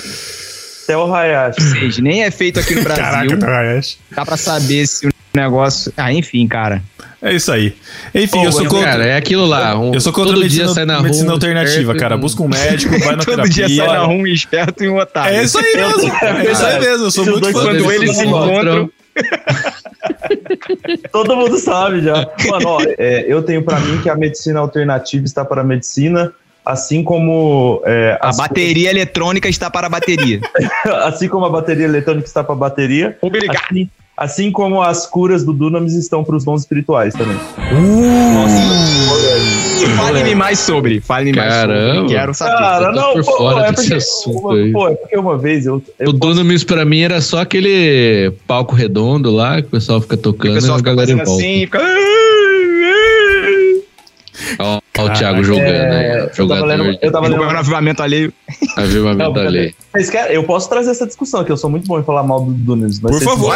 Até o Hayashi. seja, nem é feito aqui no Brasil. Caraca, Takahashi. Dá pra saber se o negócio. Ah, enfim, cara. É isso aí. Enfim, Pô, eu sou contra. Cara, é aquilo lá. um- eu sou contra todo medicina, dia sai na medicina rua, alternativa, esperto, cara. Busca um médico, vai na Todo terapia. dia sai na rua um esperto e um otário. É isso aí mesmo. É isso aí mesmo. Eu sou muito fã Quando do eles se encontram. Todo mundo sabe já. Mano, ó, é, eu tenho pra mim que a medicina alternativa está para a medicina, assim como é, A as- bateria eletrônica está para a bateria. assim como a bateria eletrônica está para a bateria, Obrigado. assim, assim como as curas do Dunamis estão para os dons espirituais também. Fale-me mais sobre. Fale-me mais Caramba. sobre. Quero saber. Cara, não, por pô, fora é desse porque, assunto uma- aí. pô, é porque uma vez eu, eu O Dunamis pra mim era só aquele palco redondo lá que o pessoal fica o tocando pessoal e a fica galera fazendo volta. assim, fica... Olha o Thiago jogando É, aí. eu tava Jogador lendo, eu tava Jogando lendo no avivamento alheio. avivamento Não, querem? Eu posso trazer essa discussão, que eu sou muito bom em falar mal do Dunamis. mas Por favor.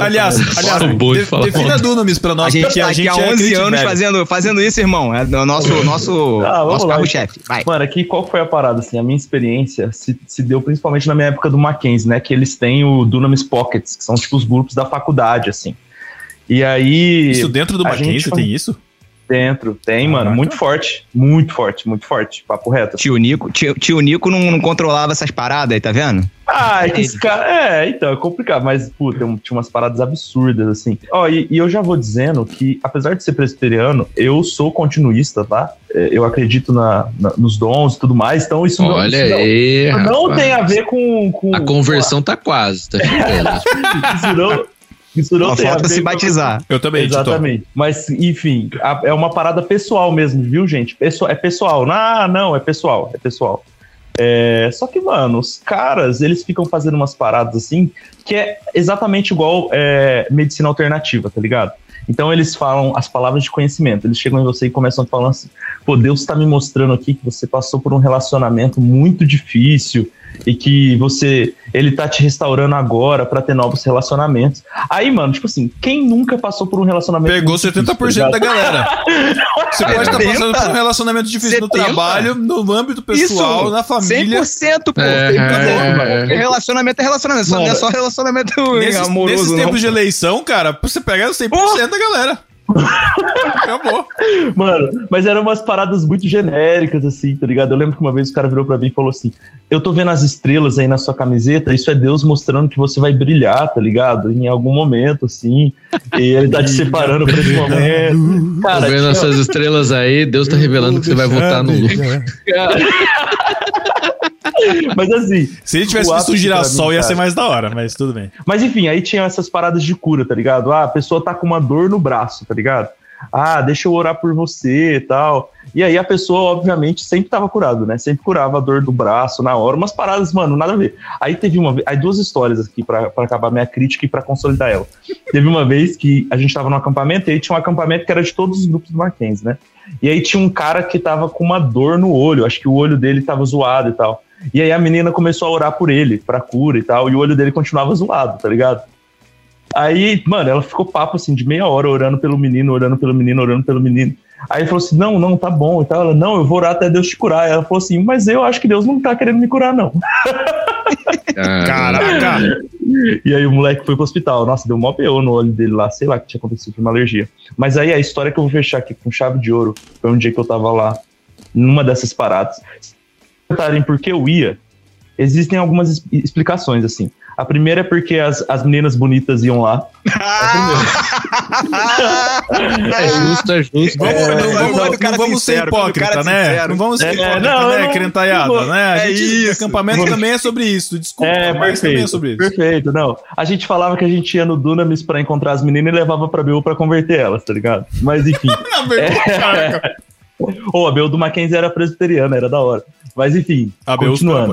Aliás, aliás de defina. Dunamis pra nós, a gente a aqui gente há é 11 crente anos fazendo, fazendo isso, irmão. É o nosso, nosso, Ah, vamos nosso lá, carro-chefe. Vai. Mano, aqui qual foi a parada? Assim, a minha experiência se, se deu principalmente na minha época do Mackenzie, né? Que eles têm o Dunamis Pockets, que são tipo os grupos da faculdade, assim. E aí. Isso dentro do Mackenzie gente- tem isso? Dentro, tem, mano. Muito forte. Muito forte, muito forte. Papo reto. Tio Nico, tio, tio Nico não, não controlava essas paradas aí, tá vendo? Ah, é esse cara. É, então, é complicado, mas, puta, tem tinha umas paradas absurdas, assim. Ó, e, e eu já vou dizendo que, apesar de ser presbiteriano, eu sou continuista, tá? É, Eu acredito na, na- nos dons e tudo mais, então isso não. Olha não- aí. isso não rapaz. tem a ver com. com A conversão tá quase, tá chegando. Isso não, não Só falta se batizar. Eu também. Exatamente. Mas, enfim, a- é uma parada pessoal mesmo, viu, gente? Pesso- é pessoal. Ah, não, é pessoal, é pessoal. É, só que, mano, os caras, eles ficam fazendo umas paradas assim, que é exatamente igual é, medicina alternativa, tá ligado? Então eles falam as palavras de conhecimento. Eles chegam em você e começam a falar assim: pô, Deus tá me mostrando aqui que você passou por um relacionamento muito difícil e que você ele tá te restaurando agora pra ter novos relacionamentos. Aí, mano, tipo assim, quem nunca passou por um relacionamento Pegou muito difícil, 70% tá da galera. Você pode estar passando por um relacionamento difícil no 70? trabalho, no âmbito pessoal, Isso, na família. 100%, pô. É, Tem é, tudo. é, é. Relacionamento é relacionamento, só- não é Mano, só relacionamento Nesses, amoroso, nesses não. tempos de eleição, cara, você pega 100% da galera. Acabou. Mano, mas eram umas paradas muito genéricas, assim, tá ligado? Eu lembro que uma vez o cara virou pra mim e falou assim: Eu tô vendo as estrelas aí na sua camiseta, isso é Deus mostrando que você vai brilhar, tá ligado? Em algum momento, assim. E ele tá te separando pra esse momento. Tô Cara, vendo tinha- essas estrelas aí, Deus tá revelando que você vai votar no Lula. mas assim. Se ele tivesse o visto ápice girassol, mim, ia cara. ser mais da hora, mas tudo bem. Mas enfim, aí tinha essas paradas de cura, tá ligado? Ah, a pessoa tá com uma dor no braço, tá ligado? Ah, deixa eu orar por você e tal. E aí a pessoa, obviamente, sempre tava curado, né? Sempre curava a dor do braço na hora, umas paradas, mano, nada a ver. Aí teve uma aí duas histórias aqui pra pra acabar minha crítica e pra consolidar ela. teve uma vez que a gente tava no acampamento e aí tinha um acampamento que era de todos os grupos do Mackenzie, né? E aí tinha um cara que tava com uma dor no olho, acho que o olho dele tava zoado e tal. E aí a menina começou a orar por ele, pra cura e tal, e o olho dele continuava zoado, tá ligado? Aí, mano, ela ficou papo assim de meia hora orando pelo menino, orando pelo menino, orando pelo menino. Aí ele falou assim: não, não, tá bom e tal. Ela, não, eu vou orar até Deus te curar. Ela falou assim: mas eu acho que Deus não tá querendo me curar, não. Caraca. E aí o moleque foi pro hospital. Nossa, deu mó PO no olho dele lá, sei lá que tinha acontecido foi uma alergia. Mas aí a história que eu vou fechar aqui com chave de ouro foi um dia que eu tava lá, numa dessas paradas. Se perguntarem por que eu ia, existem algumas es- explicações, assim. A primeira é porque as, as meninas bonitas iam lá. É justo, é justo. Vamos, É, não, é, vamos, não cara vamos ser sincero, o hipócrita, cara né? sincero. Não vamos ser É, hipócrita, não, né, não, crentaiada, não, né? A é gente, isso. acampamento também é sobre isso. Desculpa, É, mas também é perfeito. sobre isso. Perfeito, não. A gente falava que a gente ia no Dunamis pra encontrar as meninas e levava pra BU pra converter elas, tá ligado? Mas enfim. Na verdade, caraca. Ou a BU do Mackenzie era presbiteriana, era da hora. Mas enfim, continuando.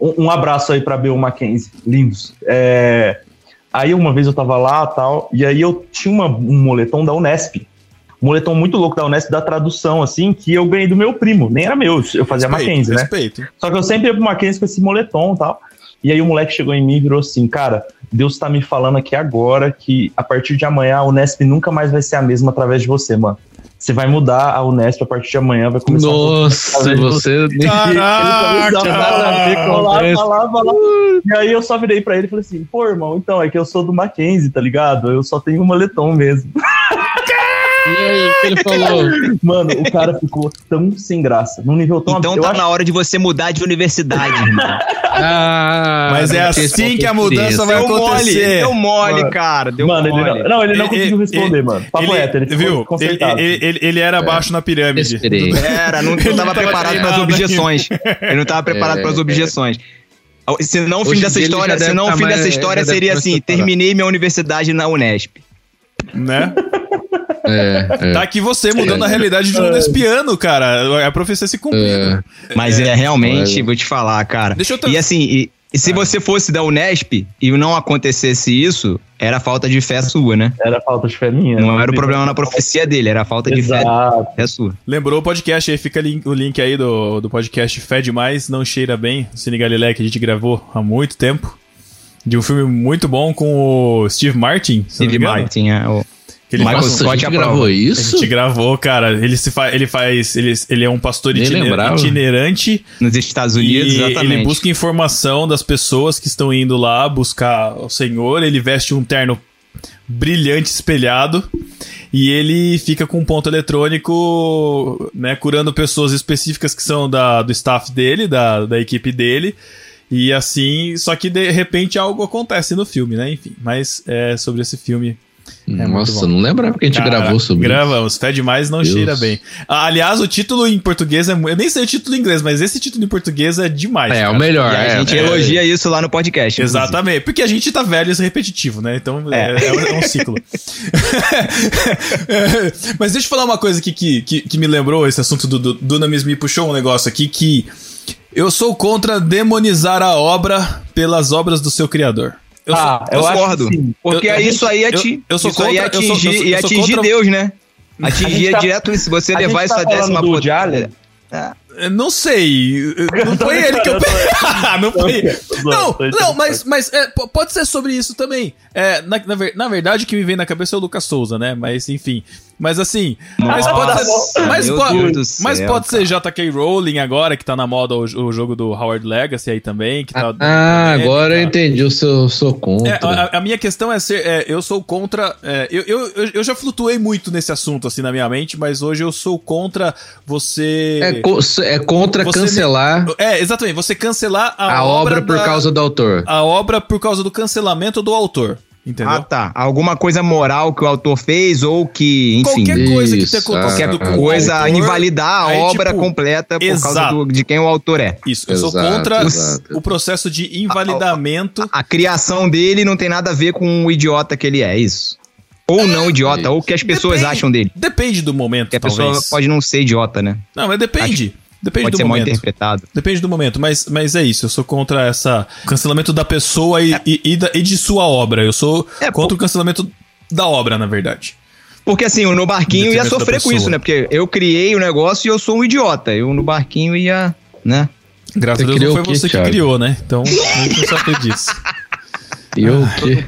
Um, um abraço aí pra BU Mackenzie, lindos. É, Aí uma vez eu tava lá tal, e aí eu tinha uma- um moletom da Unesp. Um moletom muito louco da Unesp da tradução, assim, que eu ganhei do meu primo. Nem era meu, eu fazia Respeito, Mackenzie, né? Respeito. Só que eu sempre ia pro Mackenzie com esse moletom e tal. E aí o moleque chegou em mim e virou assim, cara, Deus tá me falando aqui agora que a partir de amanhã a Unesp nunca mais vai ser a mesma através de você, mano. Você vai mudar a Unesp a partir de amanhã, vai começar Nossa, você. Caraca! Falar, falar, falar. E aí eu só virei pra ele e falei assim, pô, irmão, então, é que eu sou do Mackenzie, tá ligado? Eu só tenho um moletom mesmo. E aí, o que ele falou? Mano, o cara ficou tão sem graça, num nível tão Então eu tá acho- na hora de você mudar de universidade, irmão. Ah, Mas é assim que a mudança vai Deu mole, acontecer. deu mole, Mano. cara. Deu Mano, ele mole. não, não, ele não Ele- conseguiu responder, ele- mano. Papo Ele, reto, ele ficou viu? Ele, ele, ele, ele era abaixo na pirâmide. Era, não, não Ele tava preparado para as objeções. Ele não tava preparado É, para as objeções. Se não o fim Hoje em dessa ele história, já deve se não o tá fim dessa história seria mais assim: terminei minha universidade na Unesp. Né? É, é. Tá aqui você mudando a realidade de um despiano, cara. A profecia se cumprindo. É. Mas é, realmente, Olha. vou te falar, cara. Deixa eu tra- E assim, e- E se você fosse da Unesp e não acontecesse isso, era falta de fé sua, né? Era falta de fé minha. Não era o problema na profecia dele, era a falta de fé, Exato. fé sua. Lembrou o podcast aí, fica o link aí do, do podcast Fé Demais, Não Cheira Bem, Cine Galilé, que a gente gravou há muito tempo. De um filme muito bom com o Steve Martin. Steve. Martin, é, o ele Michael faz- Nossa, a Scott gente gravou A isso? gente gravou, cara. Ele se fa ele faz. Ele, ele é um pastor itiner- itinerante. nos Estados Unidos, e exatamente. ele busca informação das pessoas que estão indo lá buscar o Senhor. Ele veste um terno brilhante, espelhado. E ele fica com um ponto eletrônico, né, curando pessoas específicas que são da, do staff dele, da, da equipe dele. E assim, só que de repente algo acontece no filme, né? Enfim, mas é sobre esse filme. Muito Nossa, não lembrava que a gente Cara, gravou sobre isso. Gravamos, Fé Demais não Deus. cheira bem. Ah, Aliás, o título em português é. Eu nem sei o título em inglês, mas esse título em português é demais. É, cara. o melhor. E a é, gente é. elogia isso lá no podcast. inclusive. Exatamente, porque a gente tá velho e repetitivo, né? Então é, é um- é um ciclo. Mas deixa eu falar uma coisa aqui que, que, que me lembrou esse assunto do, do Dunamis me puxou um negócio aqui que eu sou contra demonizar a obra pelas obras do seu criador. Eu sou- Ah, eu acho sim. Porque Eu- isso aí, eu sou isso aí contra- atingir, eu sou- e eu sou atingir contra- Deus, né? Atingir tá- direto se você a levar isso tá a décima potência. Allen. Eu Não sei. Não foi ele que eu. não foi. Não, não, mas, mas é, pode ser sobre isso também. É, na, na, na verdade, o que me vem na cabeça é o Lucas Souza, né? Mas enfim. Mas assim. Mas pode ser. Mas, pode, mas pode ser J.K. Rowling agora, que tá na moda o, o jogo do Howard Legacy aí também. Que tá, Ah, agora eu entendi o seu, sou é, contra. a, a minha questão é ser. é, eu sou contra. é, eu, eu, eu- eu já flutuei muito nesse assunto, assim, na minha mente, mas hoje eu sou contra você. É, co- é contra Você cancelar É, exatamente. Você cancelar a, a obra por da- causa do autor. A obra por causa do cancelamento do autor. Entendeu? Ah, tá. Alguma coisa moral que o autor fez ou que, enfim, qualquer coisa que tenha Isso, acontecido ah, com o coisa a autor, invalidar a aí, obra tipo, completa por causa exato. do- de quem o autor é. Isso, eu sou Exato, contra exato. o processo de invalidamento. A criação dele não tem nada a ver com o idiota que ele é, isso. Ou não idiota, ou o que as pessoas Depende- acham dele. Depende do momento, Porque a pessoa talvez. pode não ser idiota, né? Não, mas depende. Depende Pode do ser mal momento. interpretado. Depende do momento, mas, mas é isso. Eu sou contra essa cancelamento da pessoa e, e, e da- e de sua obra. Eu sou É, contra pô- o cancelamento da obra, na verdade. Porque assim, eu no barquinho ia sofrer com isso, né? Porque eu criei o negócio e eu sou um idiota. Eu no barquinho ia, né? Graças Você a Deus não criou foi o quê, você que Thiago? criou, né? Então, precisa saber disso. E eu o quê?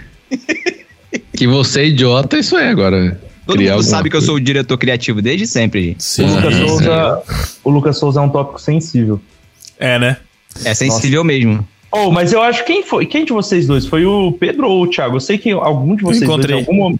que você é idiota, isso é agora. Todo criar mundo sabe que eu coisa. sou o diretor criativo desde sempre, gente. Sim. O Lucas, Sim, Souza, o Lucas Souza é um tópico sensível. É, né? É sensível mesmo. Oh, mas eu acho quem foi? Quem de vocês dois? Foi o Pedro ou o Thiago? Eu sei que algum de vocês dois, em algum,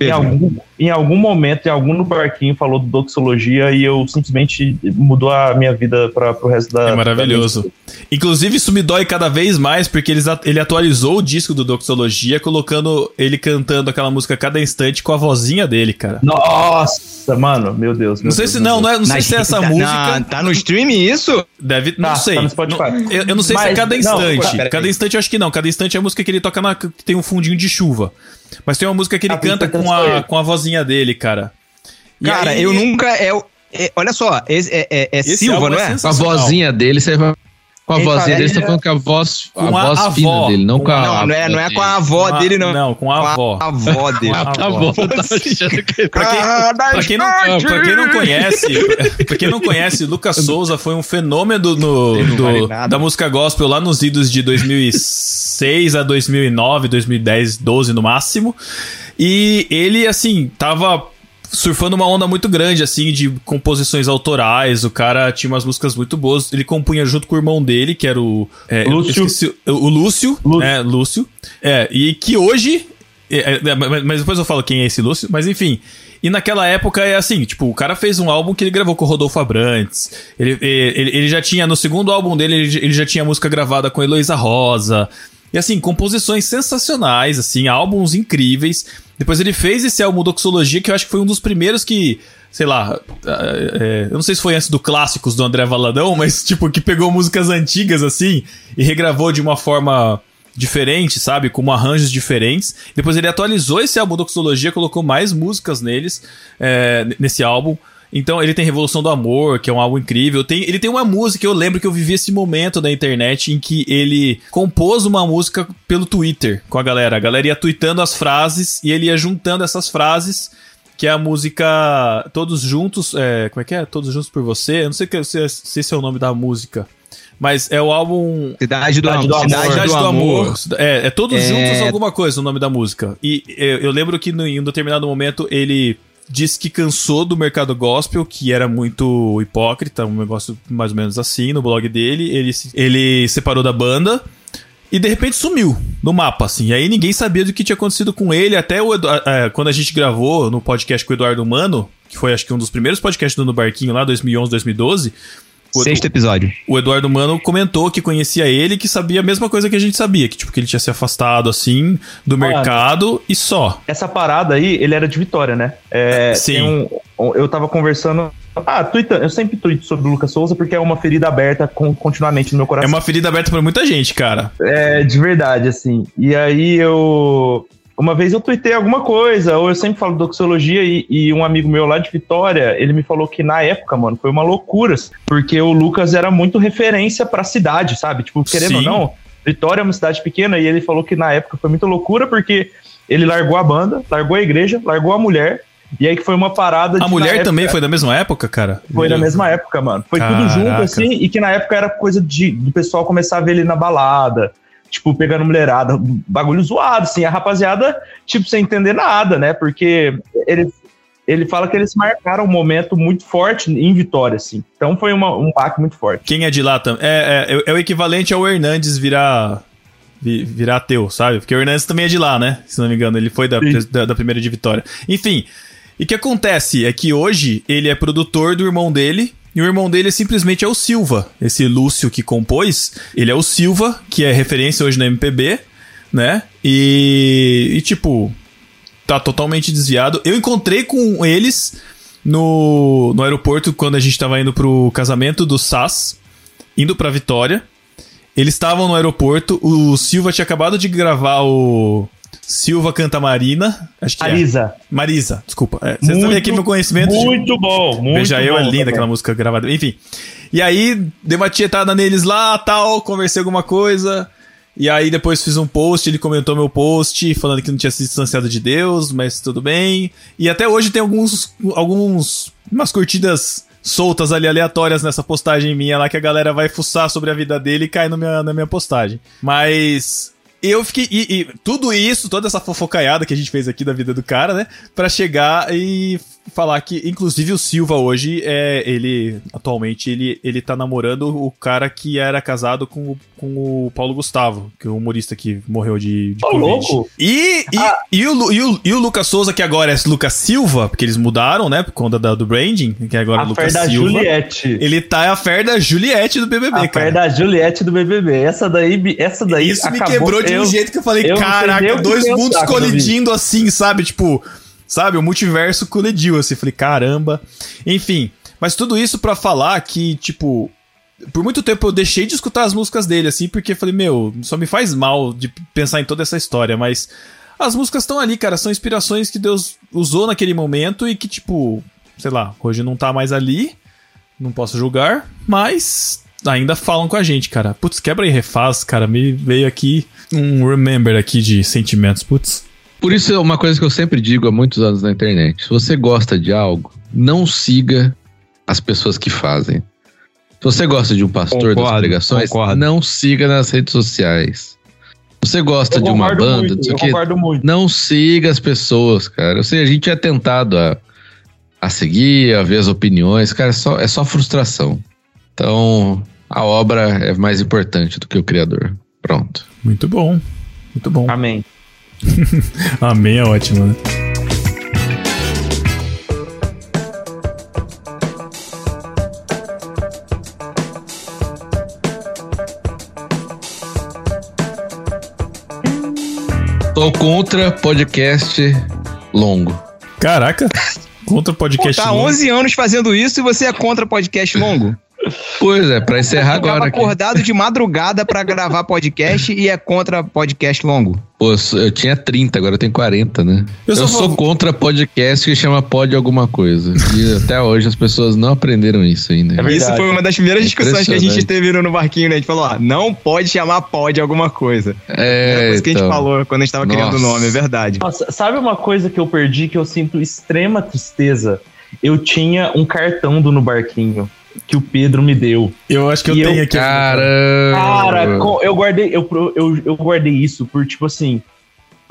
em, algum, em algum momento, em algum no barquinho, falou do doxologia e eu simplesmente mudou a minha vida para pro resto da. É maravilhoso. Inclusive, isso me dói cada vez mais, porque eles, ele atualizou o disco do Doxologia, colocando ele cantando aquela música a cada instante com a vozinha dele, cara. Nossa, mano, meu Deus. Não meu sei Deus, se meu não, Deus. não, é, não sei se é essa tá- música. na- tá no streaming isso? Deve. Não Tá, sei. tá no Spotify. Não- eu, eu não sei se é Mas- cada não, instante. peraí. cada instante eu acho que não. Cada instante é a música que ele toca na, que tem um fundinho de chuva. Mas tem uma música que ele Ah, canta então com a, com a vozinha dele, cara. E Cara, aí- eu nunca. É, é- olha só, é, é- é Silva, álbum não é é? Com a vozinha dele, você vai. Com a Quem vozinha dele, você tá falando com a voz, a Com a voz avó. fina dele, não Com com a. Não, não é, não é com a avó Com a- dele, não. Não, com a avó. Com a avó dele. A Tá avó. Pra quem, Ah, pra quem não, pra quem não conhece, pra quem não conhece, Lucas Souza foi um fenômeno no, Ele do- da música gospel lá nos idos de 2006 a 2009, 2010, 12 no máximo. E ele, assim, tava surfando uma onda muito grande, assim, de composições autorais. O cara tinha umas músicas muito boas. Ele compunha junto com o irmão dele, que era o... é, Lúcio. esqueci- o Lúcio, Lúcio. né? Lúcio. É, e que hoje... é, é, mas mas depois eu falo quem é esse Lúcio. Mas enfim... E naquela época é assim, tipo, o cara fez um álbum que ele gravou com o Rodolfo Abrantes. Ele, ele, ele já tinha, no segundo álbum dele, ele, ele já tinha música gravada com a Heloísa Rosa. E assim, composições sensacionais, assim, álbuns incríveis. Depois ele fez esse álbum Doxologia, que eu acho que foi um dos primeiros que, sei lá, é, é, eu não sei se foi antes do Clássicos do André Valadão, mas tipo, que pegou músicas antigas assim e regravou de uma forma diferente, sabe? Com arranjos diferentes. Depois ele atualizou esse álbum Doxologia, colocou mais músicas neles, é, nesse álbum. Então ele tem Revolução do Amor, que é um álbum incrível. Tem, ele tem uma música, eu lembro que eu vivi esse momento na internet em que ele compôs uma música pelo Twitter com a galera. A galera ia tweetando as frases e ele ia juntando essas frases que é a música Todos Juntos. É, como é que é? Todos Juntos por Você? Eu não sei se, se esse é o nome da música. Mas é o álbum. Cidade do, Cidade Amor. Cidade do, Amor. É, é Todos É. Juntos alguma coisa o nome da música. E eu, eu lembro que no- em um determinado momento ele disse que cansou do mercado gospel, que era muito hipócrita, um negócio mais ou menos assim no blog dele. Ele, ele separou da banda. E de repente sumiu no mapa, assim. E aí ninguém sabia do que tinha acontecido com ele. Até o Edu- é, quando a gente gravou no podcast com o Eduardo Mano, que foi acho que um dos primeiros podcasts do No Barquinho lá, 2011, 2012. O- Sexto episódio. o Eduardo Mano comentou que conhecia ele e que sabia a mesma coisa que a gente sabia, que tipo que ele tinha se afastado assim do Mano. mercado e só. Essa parada aí, ele era de Vitória, né? É, Sim. tem um- eu tava conversando. Ah, tweetando, eu sempre tweeto sobre o Lucas Souza porque é uma ferida aberta con- continuamente no meu É coração. uma ferida aberta pra muita gente, cara. É, de verdade, assim. E aí eu. Uma vez eu tuitei alguma coisa, ou eu sempre falo doxologia, e, e um amigo meu lá de Vitória, ele me falou que na época, mano, foi uma loucura, porque o Lucas era muito referência pra cidade, sabe? Tipo, querendo ou Sim. não, Vitória é uma cidade pequena, e ele falou que na época foi muita loucura, porque ele largou a banda, largou a igreja, largou a mulher, e aí que foi uma parada de, A mulher época- também foi da mesma época, cara? foi na mesma época, mano. Foi tudo junto, Caraca. assim, e que na época era coisa de, do pessoal começar a ver ele na balada, tipo, pegando mulherada, bagulho zoado, assim, a rapaziada, tipo, sem entender nada, né? Porque ele, ele fala que eles marcaram um momento muito forte em Vitória, assim. Então foi uma, um baque muito forte. Quem é de lá também? É, é, é o equivalente ao Hernandes virar vi- virar ateu, sabe? Porque o Hernandes também é de lá, né? Se não me engano, ele foi da, da, da primeira de Vitória. Enfim, e o que acontece é que hoje ele é produtor do irmão dele. E o irmão dele simplesmente é o Silva. Esse Lúcio que compôs, ele é o Silva, que é referência hoje na MPB, né? E, e tipo, tá totalmente desviado. Eu encontrei com eles no, no aeroporto quando a gente tava indo pro casamento do Sass, indo pra Vitória. Eles estavam no aeroporto, o Silva tinha acabado de gravar o Silva Canta Marina. Acho que é. Marisa. Marisa, desculpa. É, Vocês Muito- sabem aqui meu conhecimento de Muito bom, muito Veja Eu bom é linda aquela música gravada. Enfim. E aí, dei uma tietada neles lá, tal, conversei alguma coisa. E aí depois fiz um post, ele comentou meu post, falando que não tinha se distanciado de Deus, mas tudo bem. E até hoje tem alguns, alguns, umas curtidas soltas ali, aleatórias nessa postagem minha lá, que a galera vai fuçar sobre a vida dele e cai no minha, na minha postagem. Mas... Eu fiquei. E, e tudo isso, toda essa fofocaiada que a gente fez aqui da vida do cara, né? Pra chegar e falar que, inclusive, o Silva hoje, é, ele. Atualmente, ele, ele tá namorando o cara que era casado com, o- com o Paulo Gustavo, que é o humorista que morreu de, de Covid. louco! E, e, e, o, e, o, e o Lucas Souza, que agora é Lucas Silva, porque eles mudaram, né? Por conta da- do branding, que agora é A Lucas fé da Silva. Juliette. Ele tá a fé da Juliette do BBB, A cara. fé da Juliette do BBB. Essa daí, essa daí Isso me acabou- quebrou de um eu- jeito que eu falei, eu caraca, dois mundos colidindo assim, sabe? Tipo, sabe? O multiverso colidiu assim. Falei, caramba. Enfim, mas tudo isso pra falar que, tipo, por muito tempo eu deixei de escutar as músicas dele, assim, porque falei, meu, só me faz mal de pensar em toda essa história, mas as músicas estão ali, cara, são inspirações que Deus usou naquele momento e que, tipo, sei lá, hoje não tá mais ali, não posso julgar, mas ainda falam com a gente, cara. Putz, quebra e refaz, cara, me veio aqui um remember aqui de sentimentos, putz. Por isso é uma coisa que eu sempre digo há muitos anos na internet. Se você gosta de algo, não siga as pessoas que fazem. Se você gosta de um pastor das Concordo, pregações, concordo. não siga nas redes sociais. Se você gosta Eu de uma banda, muito, não muito. não siga as pessoas, cara. Eu sei, a gente é tentado a, a seguir, a ver as opiniões, cara, é só, é só frustração. Então, a obra é mais importante do que o criador. Pronto. Muito bom. Muito bom. Amém. Amém é ótimo, né? Tô contra podcast longo. Caraca. Contra o Pô, podcast. tá longo. 11 anos fazendo isso e você é contra podcast longo? Pois é, pra encerrar Ficava agora aqui. acordado de madrugada pra gravar podcast e é contra podcast longo. Pô, eu tinha 30, agora eu tenho 40, né? Eu Eu, sou contra podcast que chama pod alguma coisa. E até hoje as pessoas não aprenderam isso ainda. É. Isso foi uma das primeiras discussões que a gente teve no barquinho, né? A gente falou, ó, não pode chamar pod alguma coisa. É É, coisa que a gente então. falou quando a gente tava criando o Nossa. nome, é verdade. Nossa, sabe uma coisa que eu perdi que eu sinto extrema tristeza? Eu tinha um cartão do No Barquinho que o Pedro me deu. Eu acho que eu E eu- tenho aqui. Caramba! Cara, co- eu guardei, eu, eu, eu guardei isso por tipo assim.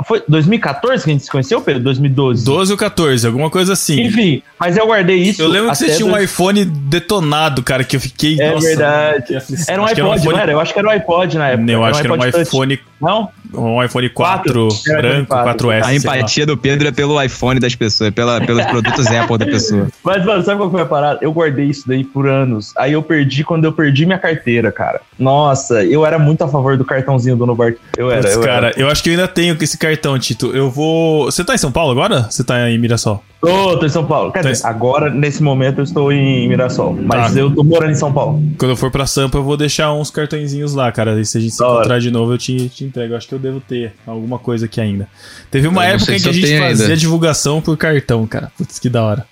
Foi 2014 que a gente se conheceu, Pedro? 2012? 12 ou 14, alguma coisa assim. Enfim, mas eu guardei isso. Eu lembro que você tinha um dois- iPhone detonado, cara, que eu fiquei. É nossa, verdade. Era um Acho que iPod, não era? Eu acho que era um iPod na época. Eu acho que era um touch. iPhone, Não? um iPhone 4 Quatro. Era branco, iPhone 4S. A empatia do Pedro é pelo iPhone das pessoas, pela, pelos produtos Apple da pessoa. Mas, mano, sabe qual foi a parada? Eu guardei isso daí por anos. Aí eu perdi quando eu perdi minha carteira, cara. Nossa, eu era muito a favor do cartãozinho do Barquinho. Eu era, Putz, eu cara, era. eu acho que eu ainda tenho esse cartão, Tito. Eu vou. Você tá em São Paulo agora? Você tá em Mirassol? Tô, tô em São Paulo. Quer Tá dizer, em- agora, nesse momento, eu estou em Mirassol. Mas Tá. eu tô morando em São Paulo. Quando eu for pra Sampa, eu vou deixar uns cartõezinhos lá, cara. E se a gente se Da hora. encontrar de novo, eu te, te entrego. Eu acho que eu devo ter alguma coisa aqui ainda. Teve uma Eu época em que a gente fazia ainda. divulgação por cartão, cara. Putz, que da hora.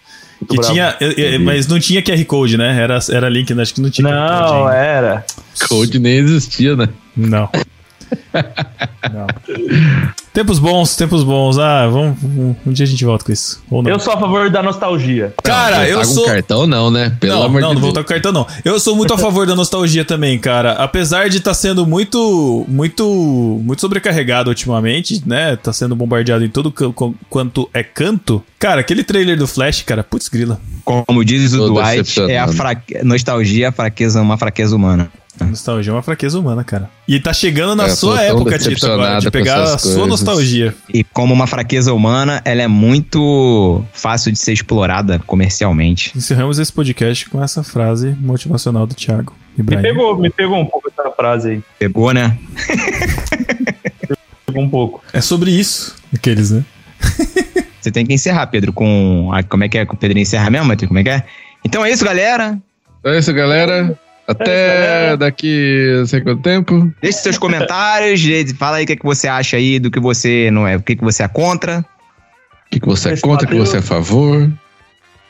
Que bravo. tinha, eu- eu- mas não tinha QR Code, né? Era, era link, né? acho que não tinha QR Code Não, era. Code nem existia, né? Não. Não. Tempos bons, tempos bons. Ah, vamos, um, um dia a gente volta com isso. Ou não. Eu sou a favor da nostalgia. Cara, eu Voltar com sou. cartão não, né? Pelo não, amor não, de não vou Deus. voltar com cartão, não. Eu sou muito a favor da nostalgia também, cara. Apesar de estar sendo muito, muito, muito sobrecarregado ultimamente, né? Tá sendo bombardeado em todo quanto é canto. Cara, aquele trailer do Flash, cara, putz grila. Como diz o Tô Dwight, é a fraque... nostalgia, é a fraqueza, uma fraqueza humana. Nostalgia é uma fraqueza humana, cara. E tá chegando na É, sua época, Tito, agora, de pegar a sua coisas. nostalgia. E como uma fraqueza humana, ela é muito fácil de ser explorada comercialmente. Encerramos esse podcast com essa frase motivacional do Thiago Me pegou, me pegou um pouco essa frase aí. Pegou, né? Pegou um pouco. É sobre isso, aqueles, né? Você tem que encerrar, Pedro, com. a- Como é que é? Com o Pedro encerra mesmo, Matheus? Como é que é? Então é isso, galera. Então é isso, galera. Até daqui não sei quanto tempo. Deixe seus comentários, gente, fala aí o que, é que você acha aí do que você não é, o que, que você é contra. O que, que você é Esse contra, o que você é a favor.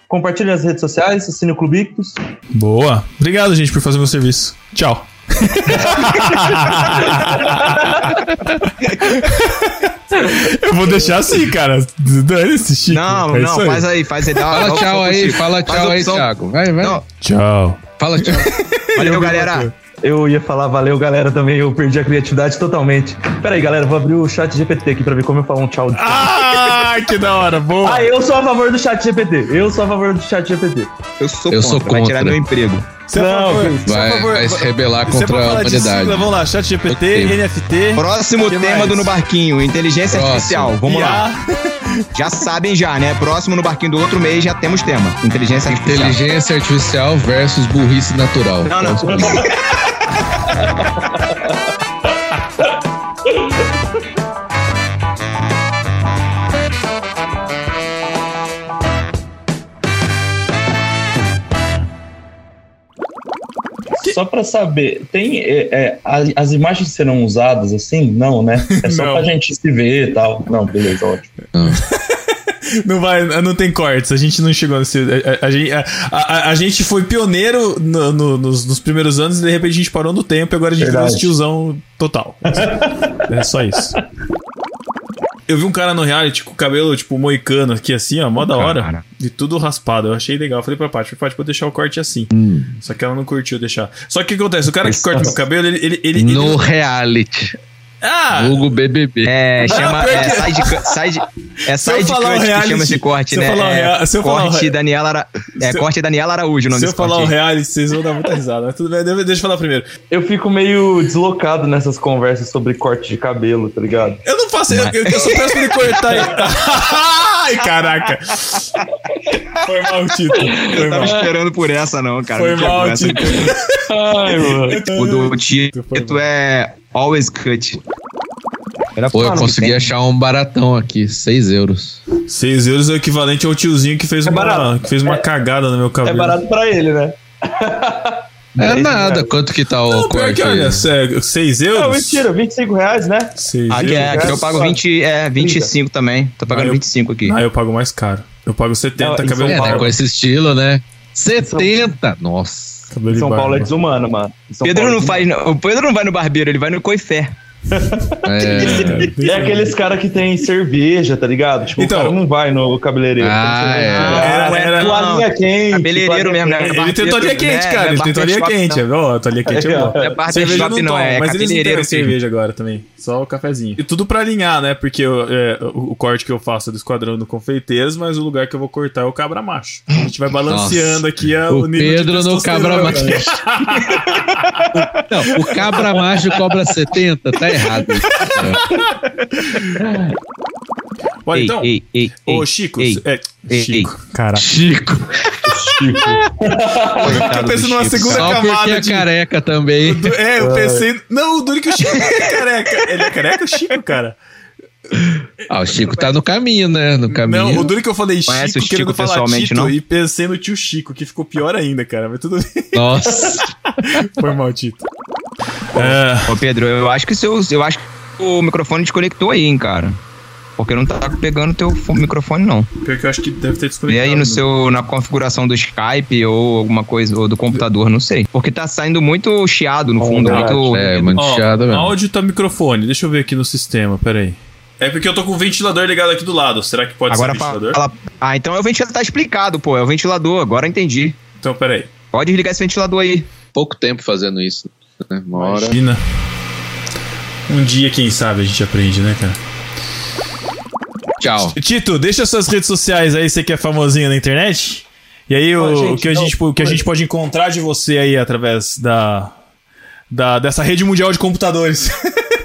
Compartilhe nas redes sociais, assine o Clube Ictus. Boa. Obrigado, gente, por fazer meu serviço. Tchau. Eu vou deixar assim, cara. Dane-se, Chico. Não, É não, aí. faz aí, faz aí. dá- dá Fala opção tchau aí, fala tchau aí. Thiago. Vai, vai. Não, Tchau. Fala tchau. valeu, galera. Eu ia falar valeu, galera, também. Eu perdi a criatividade totalmente. Pera aí, galera, vou abrir o chat GPT aqui pra ver como eu falo um tchau. Ah, que da hora. Boa. Ah, eu sou a favor do chat GPT. Eu sou a favor do chat GPT. Eu sou Eu contra, sou vai tirar contra. meu emprego. É Não, favor- é Vai, favor- vai se rebelar é contra a humanidade. sigla, Vamos lá, chat GPT. NFT. Próximo tema mais? do No Barquinho, inteligência Próximo. artificial. Vamos lá. Já sabem já, né? Próximo No Barquinho do outro mês já temos tema. Inteligência artificial. Inteligência artificial versus burrice natural. Não, não. Só pra saber, tem é, é, as, as imagens serão usadas assim? Não, né? É só Não. pra gente se ver e tal. Não, beleza, ótimo. Não vai, não tem cortes, a gente não chegou nesse. A, a- a gente- a- a- a gente foi pioneiro no- no- nos, nos primeiros anos e de repente a gente parou no tempo e agora a gente Verdade. tiozão total. é só isso. Eu vi um cara no reality com o cabelo, tipo, moicano aqui assim, ó, mó da hora. E tudo raspado. Eu achei legal. Eu falei pra Paty, Paty, vou deixar o corte assim. Só que ela não curtiu deixar. Só que o que acontece? O cara que corta meu cabelo, ele. ele, ele, ele- No reality. Ah! Vulgo BBB. É, chama. pior É que- side, cut- side, é eu falar o cut que chama esse corte, se eu né? falar o É rea- se eu falar o corte re- Daniela Ara... É, eu- corte Daniela Araújo, o nome Se eu falar o corte. reality, vocês vão dar muita risada. Mas tudo bem, deixa eu falar primeiro. Eu fico meio deslocado nessas conversas sobre corte de cabelo, tá ligado? Eu não faço, eu, eu, eu só peço pra ele cortar. Ai, caraca. Foi mal, Tito. Foi Eu tava mal. esperando por essa, não, cara. Foi Não mal. Tito. Ai, mano. O do Tito mal. é always cut. Era Pô, eu consegui tem. achar um baratão aqui, 6 euros. 6 euros é o equivalente ao tiozinho que fez, É uma, que fez uma cagada no meu É cabelo. barato pra ele, né? É nada. Quanto que tá o Não, corte que, olha, 6 euros? Não, mentira, 25 reais, né? 6 Aqui, é, euros? aqui eu pago 20, é, 25 também. Tô pagando Ah, eu- 25 aqui. Ah, eu pago mais caro. Eu pago 70, Não, cabelo É, né, com esse estilo, né? 70! Nossa. São Paulo é desumano, mano. São Pedro Paulo não é faz. O Pedro não vai no barbeiro, ele vai no coifé. É. É aqueles caras que tem cerveja, tá ligado? Tipo, Então- o cara não vai no cabeleireiro. Ah, Tem é. cerveja. Era- era- toalhinha quente. Cabeleireiro mesmo, né? quente. Ele tem toalhinha quente, É, cara. não é Ele tem toalhinha quente. Ó, a toalhinha quente é bom. Não é barbershop, Cerveja não, não, é mas eles não têm mesmo. cerveja agora também. Só o cafezinho. E tudo pra alinhar, né? Porque eu- é, o, corte que eu faço é do Esquadrão do Confeiteiros, mas o lugar que eu vou cortar é o Cabra Macho. A gente vai balanceando Nossa. aqui a, O o nível Pedro no Cabra Macho. Não, o cabra macho cobra 70, tá errado. Olha, Ei, então, ei, ei, ô ei, Chico, ei. é, ei, Chico, caraca. Chico. Eu do penso numa Chico. segunda Só camada é de... careca também. Du- É, eu pensei. Não, o duro que o Chico é careca. Ele é careca, o Chico, cara? Ah, o Chico tá no caminho, né? No Não, caminho. o duro que eu falei Conhece Chico, o Chico querendo falar pessoalmente, Tito, não? e pensei no tio Chico, que ficou pior ainda, cara. Mas tudo bem. Nossa. Foi mal, Tito. É, Ô, Pedro, eu acho que seu, eu acho que o microfone desconectou aí, hein, cara. Porque não tá pegando teu fo- microfone, não. pior que eu acho que deve ter E desconectado. aí no seu, na configuração do Skype ou alguma coisa, ou do computador, não sei. Porque tá saindo muito chiado no fundo, muito... É, muito Ó, chato mesmo. áudio tá microfone. Deixa eu ver aqui no sistema, peraí. É porque eu tô com o ventilador ligado aqui do lado. Será que pode Agora ser ventilador? fala... Ah, então é o ventilador, tá explicado, pô, é o ventilador, agora eu entendi. Então, peraí. Pode desligar esse ventilador aí. Pouco tempo fazendo isso. Né? Uma hora. Imagina. Um dia, quem sabe, a gente aprende, né, cara? Tchau. Tito, deixa suas redes sociais aí, você que é famosinho na internet. E aí, o, Ó, gente, o que, a não, gente, o que a gente pode encontrar de você aí através da, da dessa rede mundial de computadores.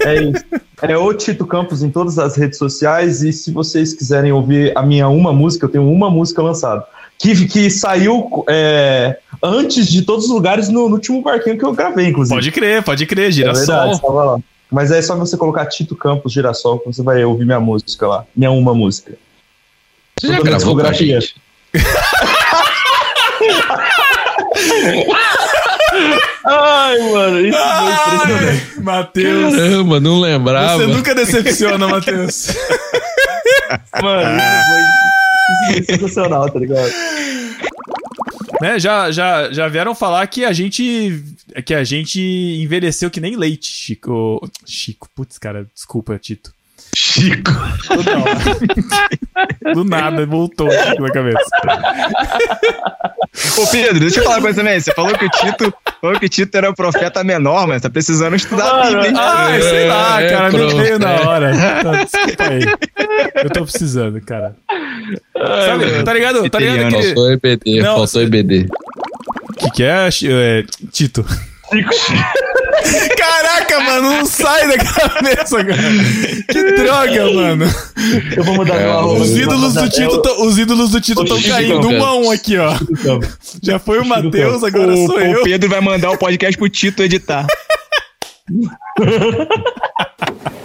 É isso. É o Tito Campos em todas as redes sociais. E se vocês quiserem ouvir a minha uma música, eu tenho uma música lançada. Que, que saiu é, antes de todos os lugares no, no último barquinho que eu gravei, inclusive. pode crer, pode crer, é verdade, girassol. estava lá. Mas é só você colocar Tito Campos Girassol que você vai ouvir minha música lá. Minha uma música. Você já Toda minha gravou com a discografia. gente? Ai, mano, isso foi impressionante. Ai, Matheus. Caramba, não lembrava. Você nunca decepciona, Matheus. Mano, isso foi sensacional, tá ligado? Né, já, já, já vieram falar que a gente que a gente envelheceu que nem leite, Chico. Chico, putz, cara, desculpa, Tito. Chico. Do nada, voltou Chico na cabeça. Ô, Pedro, deixa eu falar uma coisa também. Você falou que o Tito, falou que o Tito era o profeta menor, mas tá precisando estudar a Bíblia, hein? Ai, sei lá, É, cara, me pronto, veio na é. hora. Tá, desculpa aí. Eu tô precisando, cara. Sabe, tá ligado? Tá ligado que. Faltou EBD, Não, faltou EBD. que, que é, é, Tito? Caraca, mano, não sai da cabeça, cara. Que droga, mano. Eu vou mudar É, meu arroba. Os ídolos do Tito, o- tão- os ídolos do Tito o estão Chico caindo um a um aqui, ó. Já foi o Matheus, agora O, sou o eu. Pedro vai mandar o podcast pro Tito editar.